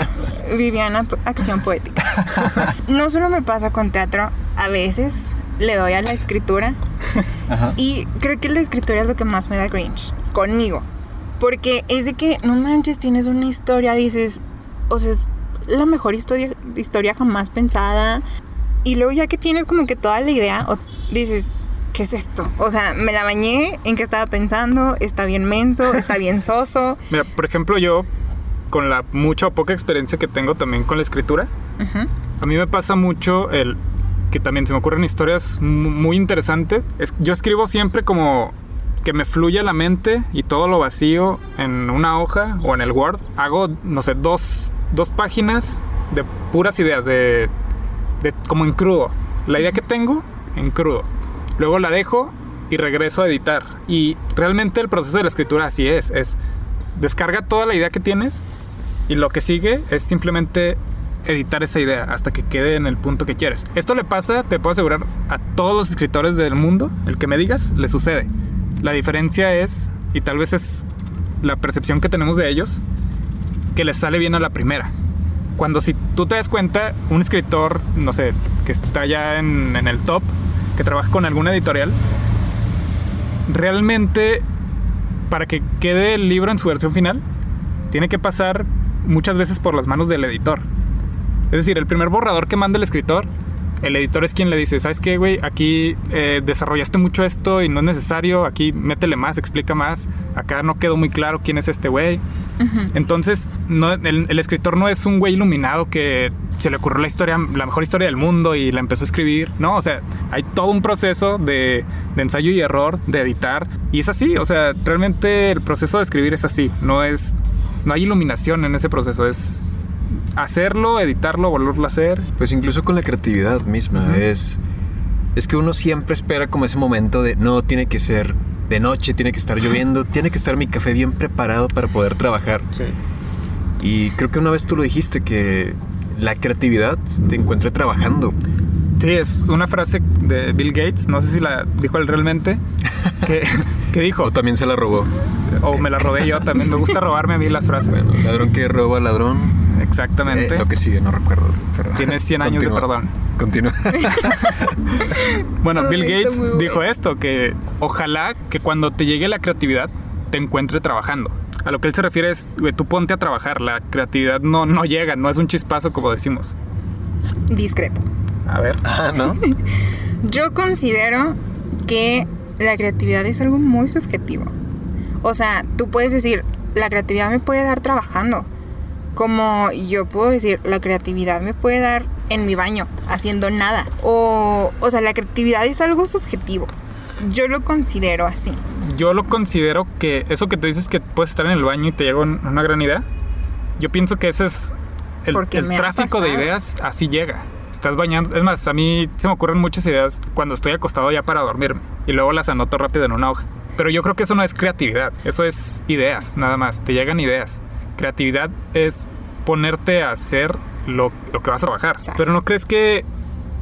Viviana, acción poética. No solo me pasa con teatro, a veces le doy a la escritura Ajá. y creo que la escritura es lo que más me da cringe conmigo. Porque es de que, no manches, tienes una historia, dices, o sea, es la mejor historia, historia jamás pensada. Y luego ya que tienes como que toda la idea, o dices, ¿qué es esto? O sea, me la bañé, ¿en qué estaba pensando? Está bien menso, está bien soso. Mira, por ejemplo, yo, con la mucha o poca experiencia que tengo también con la escritura. A mí me pasa mucho el que también se me ocurren historias mu- muy interesantes. Es- yo escribo siempre como que me fluya la mente y todo lo vacío en una hoja o en el Word. Hago, no sé, dos, dos páginas de puras ideas, de, de como en crudo. La idea que tengo, en crudo. Luego la dejo y regreso a editar. Y realmente el proceso de la escritura así es. Es descarga toda la idea que tienes y lo que sigue es simplemente editar esa idea hasta que quede en el punto que quieres. Esto le pasa, te puedo asegurar, a todos los escritores del mundo, el que me digas, le sucede. La diferencia es, y tal vez es la percepción que tenemos de ellos, que les sale bien a la primera. Cuando si tú te das cuenta, un escritor, no sé, que está ya en, el top, que trabaja con alguna editorial, realmente para que quede el libro en su versión final, tiene que pasar muchas veces por las manos del editor. Es decir, el primer borrador que manda el escritor, el editor es quien le dice, ¿sabes qué, güey? Aquí eh, desarrollaste mucho esto y no es necesario, aquí métele más, explica más, acá no quedó muy claro quién es este güey. Entonces, no, el, el escritor no es un güey iluminado que se le ocurrió la historia, la mejor historia del mundo y la empezó a escribir. No, o sea, hay todo un proceso de, de ensayo y error, de editar. Y es así, o sea, realmente el proceso de escribir es así. No es. No hay iluminación en ese proceso. Es hacerlo, editarlo, volverlo a hacer. Pues incluso con la creatividad misma, es, es que uno siempre espera como ese momento de, no, tiene que ser de noche, tiene que estar lloviendo, tiene que estar mi café bien preparado para poder trabajar. Sí. Y creo que una vez tú lo dijiste, que la creatividad te encuentre trabajando. Sí, es una frase de Bill Gates, no sé si la dijo él realmente, que, que dijo, O también se la robó. o me la robé yo también, me gusta robarme a mí las frases. Bueno, ladrón que roba ladrón. Exactamente. Eh, lo que sigue, no recuerdo. pero- Tienes 100 años de perdón. Continúa. Bueno, Bill Gates bueno. dijo esto, que ojalá que cuando te llegue la creatividad te encuentre trabajando. A lo que él se refiere es, tú ponte a trabajar, la creatividad no, no llega, no es un chispazo como decimos. Discrepo. A ver. ah, ¿no? Yo considero que la creatividad es algo muy subjetivo. O sea, tú puedes decir, la creatividad me puede dar trabajando. Como yo puedo decir, la creatividad me puede dar en mi baño haciendo nada. O, o sea, la creatividad es algo subjetivo. Yo lo considero así. Yo lo considero que eso que tú dices que puedes estar en el baño y te llega un- una gran idea. Yo pienso que ese es el, tráfico de ideas, así llega. Estás bañando. Es más, a mí se me ocurren muchas ideas cuando estoy acostado ya para dormirme. Y luego las anoto rápido en una hoja. Pero yo creo que eso no es creatividad. Eso es ideas, nada más. Te llegan ideas. Creatividad es ponerte a hacer lo, lo que vas a trabajar. Pero ¿no crees que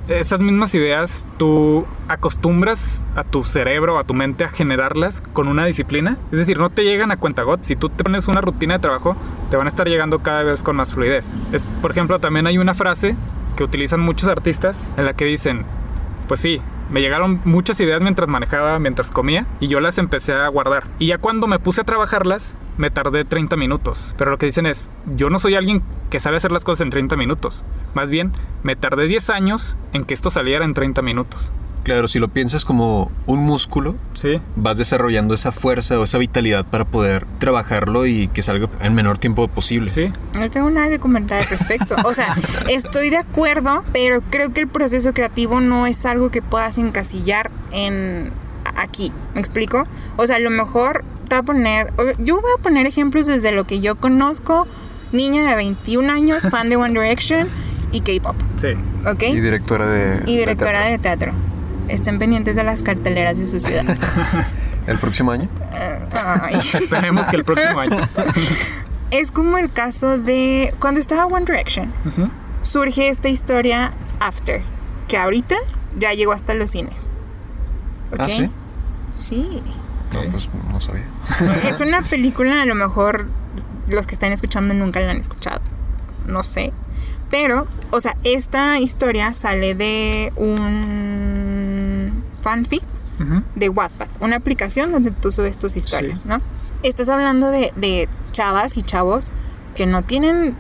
esas mismas ideas tú acostumbras a tu cerebro, a tu mente a generarlas con una disciplina? Es decir, no te llegan a cuentagot. Si tú te pones una rutina de trabajo, te van a estar llegando cada vez con más fluidez. Es, por ejemplo, también hay una frase que utilizan muchos artistas en la que dicen, pues sí, me llegaron muchas ideas mientras manejaba, mientras comía, y yo las empecé a guardar. Y ya cuando me puse a trabajarlas, me tardé 30 minutos. Pero lo que dicen es, yo no soy alguien que sabe hacer las cosas en 30 minutos. Más bien, me tardé 10 años en que esto saliera en 30 minutos. Claro, si lo piensas como un músculo, Sí, vas desarrollando esa fuerza o esa vitalidad para poder trabajarlo y que salga en menor tiempo posible. sí. No tengo nada que comentar al respecto. O sea, estoy de acuerdo, pero creo que el proceso creativo no es algo que puedas encasillar en aquí. ¿Me explico? O sea, a lo mejor a poner. Yo voy a poner ejemplos desde lo que yo conozco. Niña de 21 años, fan de One Direction y K-pop. Sí. ¿Ok? Y directora de. Y directora teatro. de teatro. Estén pendientes de las carteleras de su ciudad. El próximo año. Ay. Esperemos que el próximo año. Es como el caso de cuando estaba One Direction. Surge esta historia After, que ahorita ya llegó hasta los cines. Ah, ¿Ok? sí. No, pues no sabía. Es una película, a lo mejor los que están escuchando nunca la han escuchado. No sé. Pero, o sea, esta historia sale de un fanfic de Wattpad, una aplicación donde tú subes tus historias, ¿no? Estás hablando de, de chavas y chavos que no tienen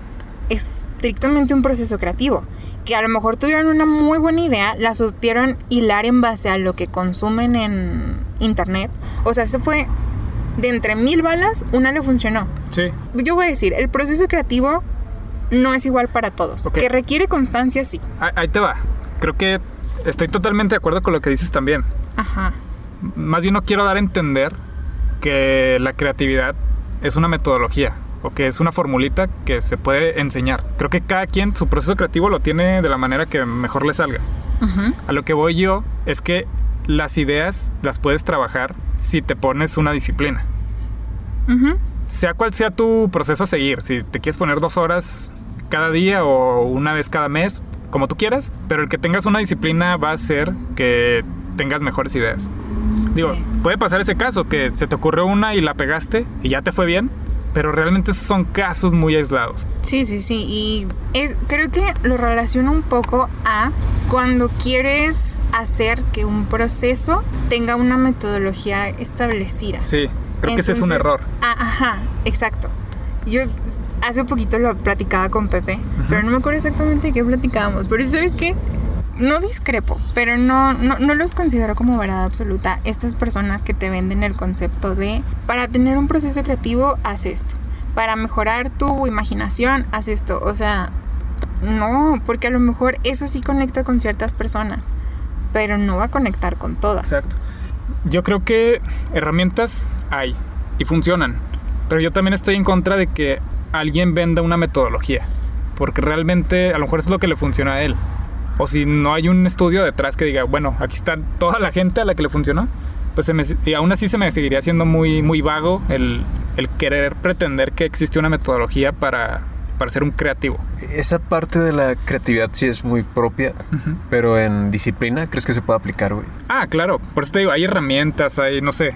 estrictamente un proceso creativo, que a lo mejor tuvieron una muy buena idea, la supieron hilar en base a lo que consumen en internet. O sea, se fue de entre mil balas, una le funcionó. Sí. Yo voy a decir, el proceso creativo no es igual para todos. Que requiere constancia, sí. Ahí, ahí te va. Creo que estoy totalmente de acuerdo con lo que dices también. Ajá. Más bien no quiero dar a entender que la creatividad es una metodología o que es una formulita que se puede enseñar. Creo que cada quien su proceso creativo lo tiene de la manera que mejor le salga. Ujú. A lo que voy yo es que las ideas las puedes trabajar si te pones una disciplina. Ujú. Sea cual sea tu proceso a seguir, si te quieres poner dos horas cada día o una vez cada mes, como tú quieras, pero el que tengas una disciplina va a hacer que tengas mejores ideas. Digo, Sí. puede pasar ese caso, que se te ocurrió una y la pegaste y ya te fue bien, pero realmente son casos muy aislados. Sí, sí, sí. Y es, creo que lo relaciona un poco a cuando quieres hacer que un proceso tenga una metodología establecida. Sí, creo que ese es un error. Ah, ajá, exacto. Yo hace poquito lo platicaba con Pepe, pero no me acuerdo exactamente de qué platicábamos. Pero ¿sabes qué? No discrepo, pero no, no, los considero como verdad absoluta. Estas personas que te venden el concepto de, para tener un proceso creativo, haz esto. Para mejorar tu imaginación, haz esto. O sea, no, porque a lo mejor eso sí conecta con ciertas personas, pero no va a conectar con todas. Exacto. Yo creo que herramientas hay y funcionan, pero yo también estoy en contra de que alguien venda una metodología, porque realmente a lo mejor es lo que le funciona a él. O si no hay un estudio detrás que diga, bueno, aquí está toda la gente a la que le funcionó, pues se me- y aún así se me seguiría siendo muy, muy vago el, el querer pretender que existe una metodología para, para ser un creativo. Esa parte de la creatividad sí es muy propia, pero en disciplina, ¿crees que se puede aplicar, güey? Ah, claro, por eso te digo, hay herramientas, hay, no sé,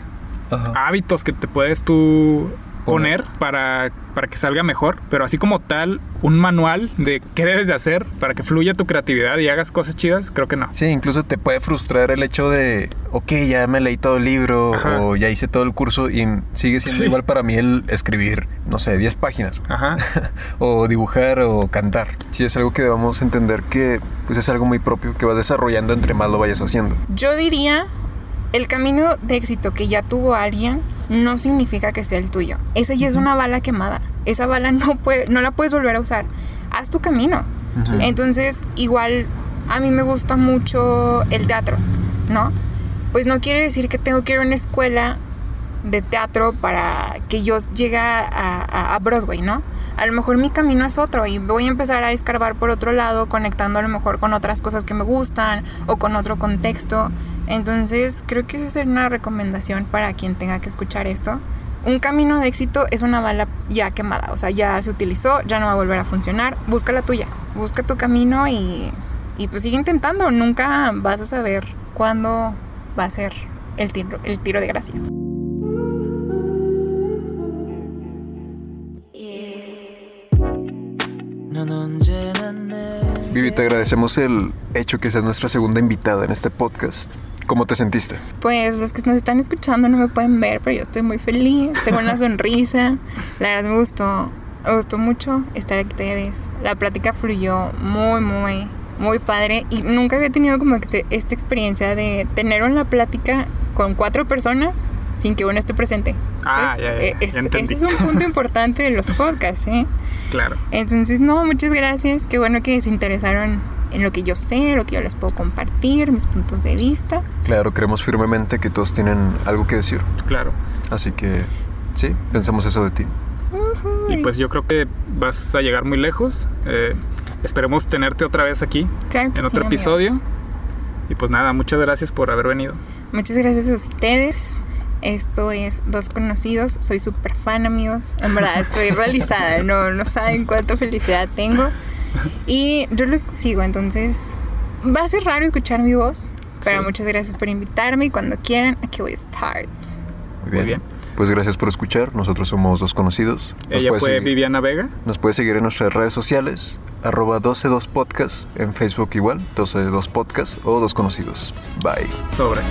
Ajá. hábitos que te puedes tú Poner. para, para que salga mejor, pero así como tal, un manual de qué debes de hacer para que fluya tu creatividad y hagas cosas chidas, creo que no. Sí, incluso te puede frustrar el hecho de, ok, ya me leí todo el libro Ajá. o ya hice todo el curso y sigue siendo Sí. igual para mí el escribir, no sé, 10 páginas. Ajá. o dibujar o cantar. Sí, es algo que debamos entender que pues, es algo muy propio que vas desarrollando entre más lo vayas haciendo. Yo diría, el camino de éxito que ya tuvo alguien no significa que sea el tuyo. Esa ya es una bala quemada. Esa bala no, puede, no la puedes volver a usar. Haz tu camino. Entonces, igual a mí me gusta mucho el teatro, ¿no? Pues no quiere decir que tengo que ir a una escuela de teatro para que yo llegue a, a- a Broadway, ¿no? A lo mejor mi camino es otro y voy a empezar a escarbar por otro lado, conectando a lo mejor con otras cosas que me gustan o con otro contexto. Entonces, creo que esa sería una recomendación para quien tenga que escuchar esto. Un camino de éxito es una bala ya quemada, o sea, ya se utilizó, ya no va a volver a funcionar. Busca la tuya, busca tu camino y, y pues sigue intentando. Nunca vas a saber cuándo va a ser el tiro, el tiro de gracia. Vivi, te agradecemos el hecho que seas nuestra segunda invitada en este podcast. ¿Cómo te sentiste? Pues los que nos están escuchando no me pueden ver, pero yo estoy muy feliz, tengo una sonrisa. La verdad me gustó, me gustó mucho estar aquí ustedes. La plática fluyó muy, muy, muy padre y nunca había tenido como que esta experiencia de tener una plática con cuatro personas sin que uno esté presente. Ah, ¿sabes? ya, ya, Eh, ya es- entendí. ese es un punto importante de los podcasts, ¿eh? Claro. Entonces, no, muchas gracias. Qué bueno que se interesaron en lo que yo sé, lo que yo les puedo compartir, mis puntos de vista. Claro, creemos firmemente que todos tienen algo que decir. Claro. Así que, sí, pensamos eso de ti. Y pues yo creo que vas a llegar muy lejos. Eh, esperemos tenerte otra vez aquí Claro que en sí, otro amigos. episodio. Y pues nada, muchas gracias por haber venido. Muchas gracias a ustedes. Esto es Dos Conocidos. Soy súper fan, amigos. En verdad, estoy realizada. No, no saben cuánta felicidad tengo. Y yo los sigo, entonces va a ser raro escuchar mi voz. Pero Sí. muchas gracias por invitarme y cuando quieran, aquí voy a estar. Muy bien. bien. Pues gracias por escuchar. Nosotros somos dos conocidos. Nos Ella fue seguir- Viviana Vega. Nos puedes seguir en nuestras redes sociales, arroba 122podcast, en Facebook igual, 122podcast o dos conocidos. Bye. Sobres.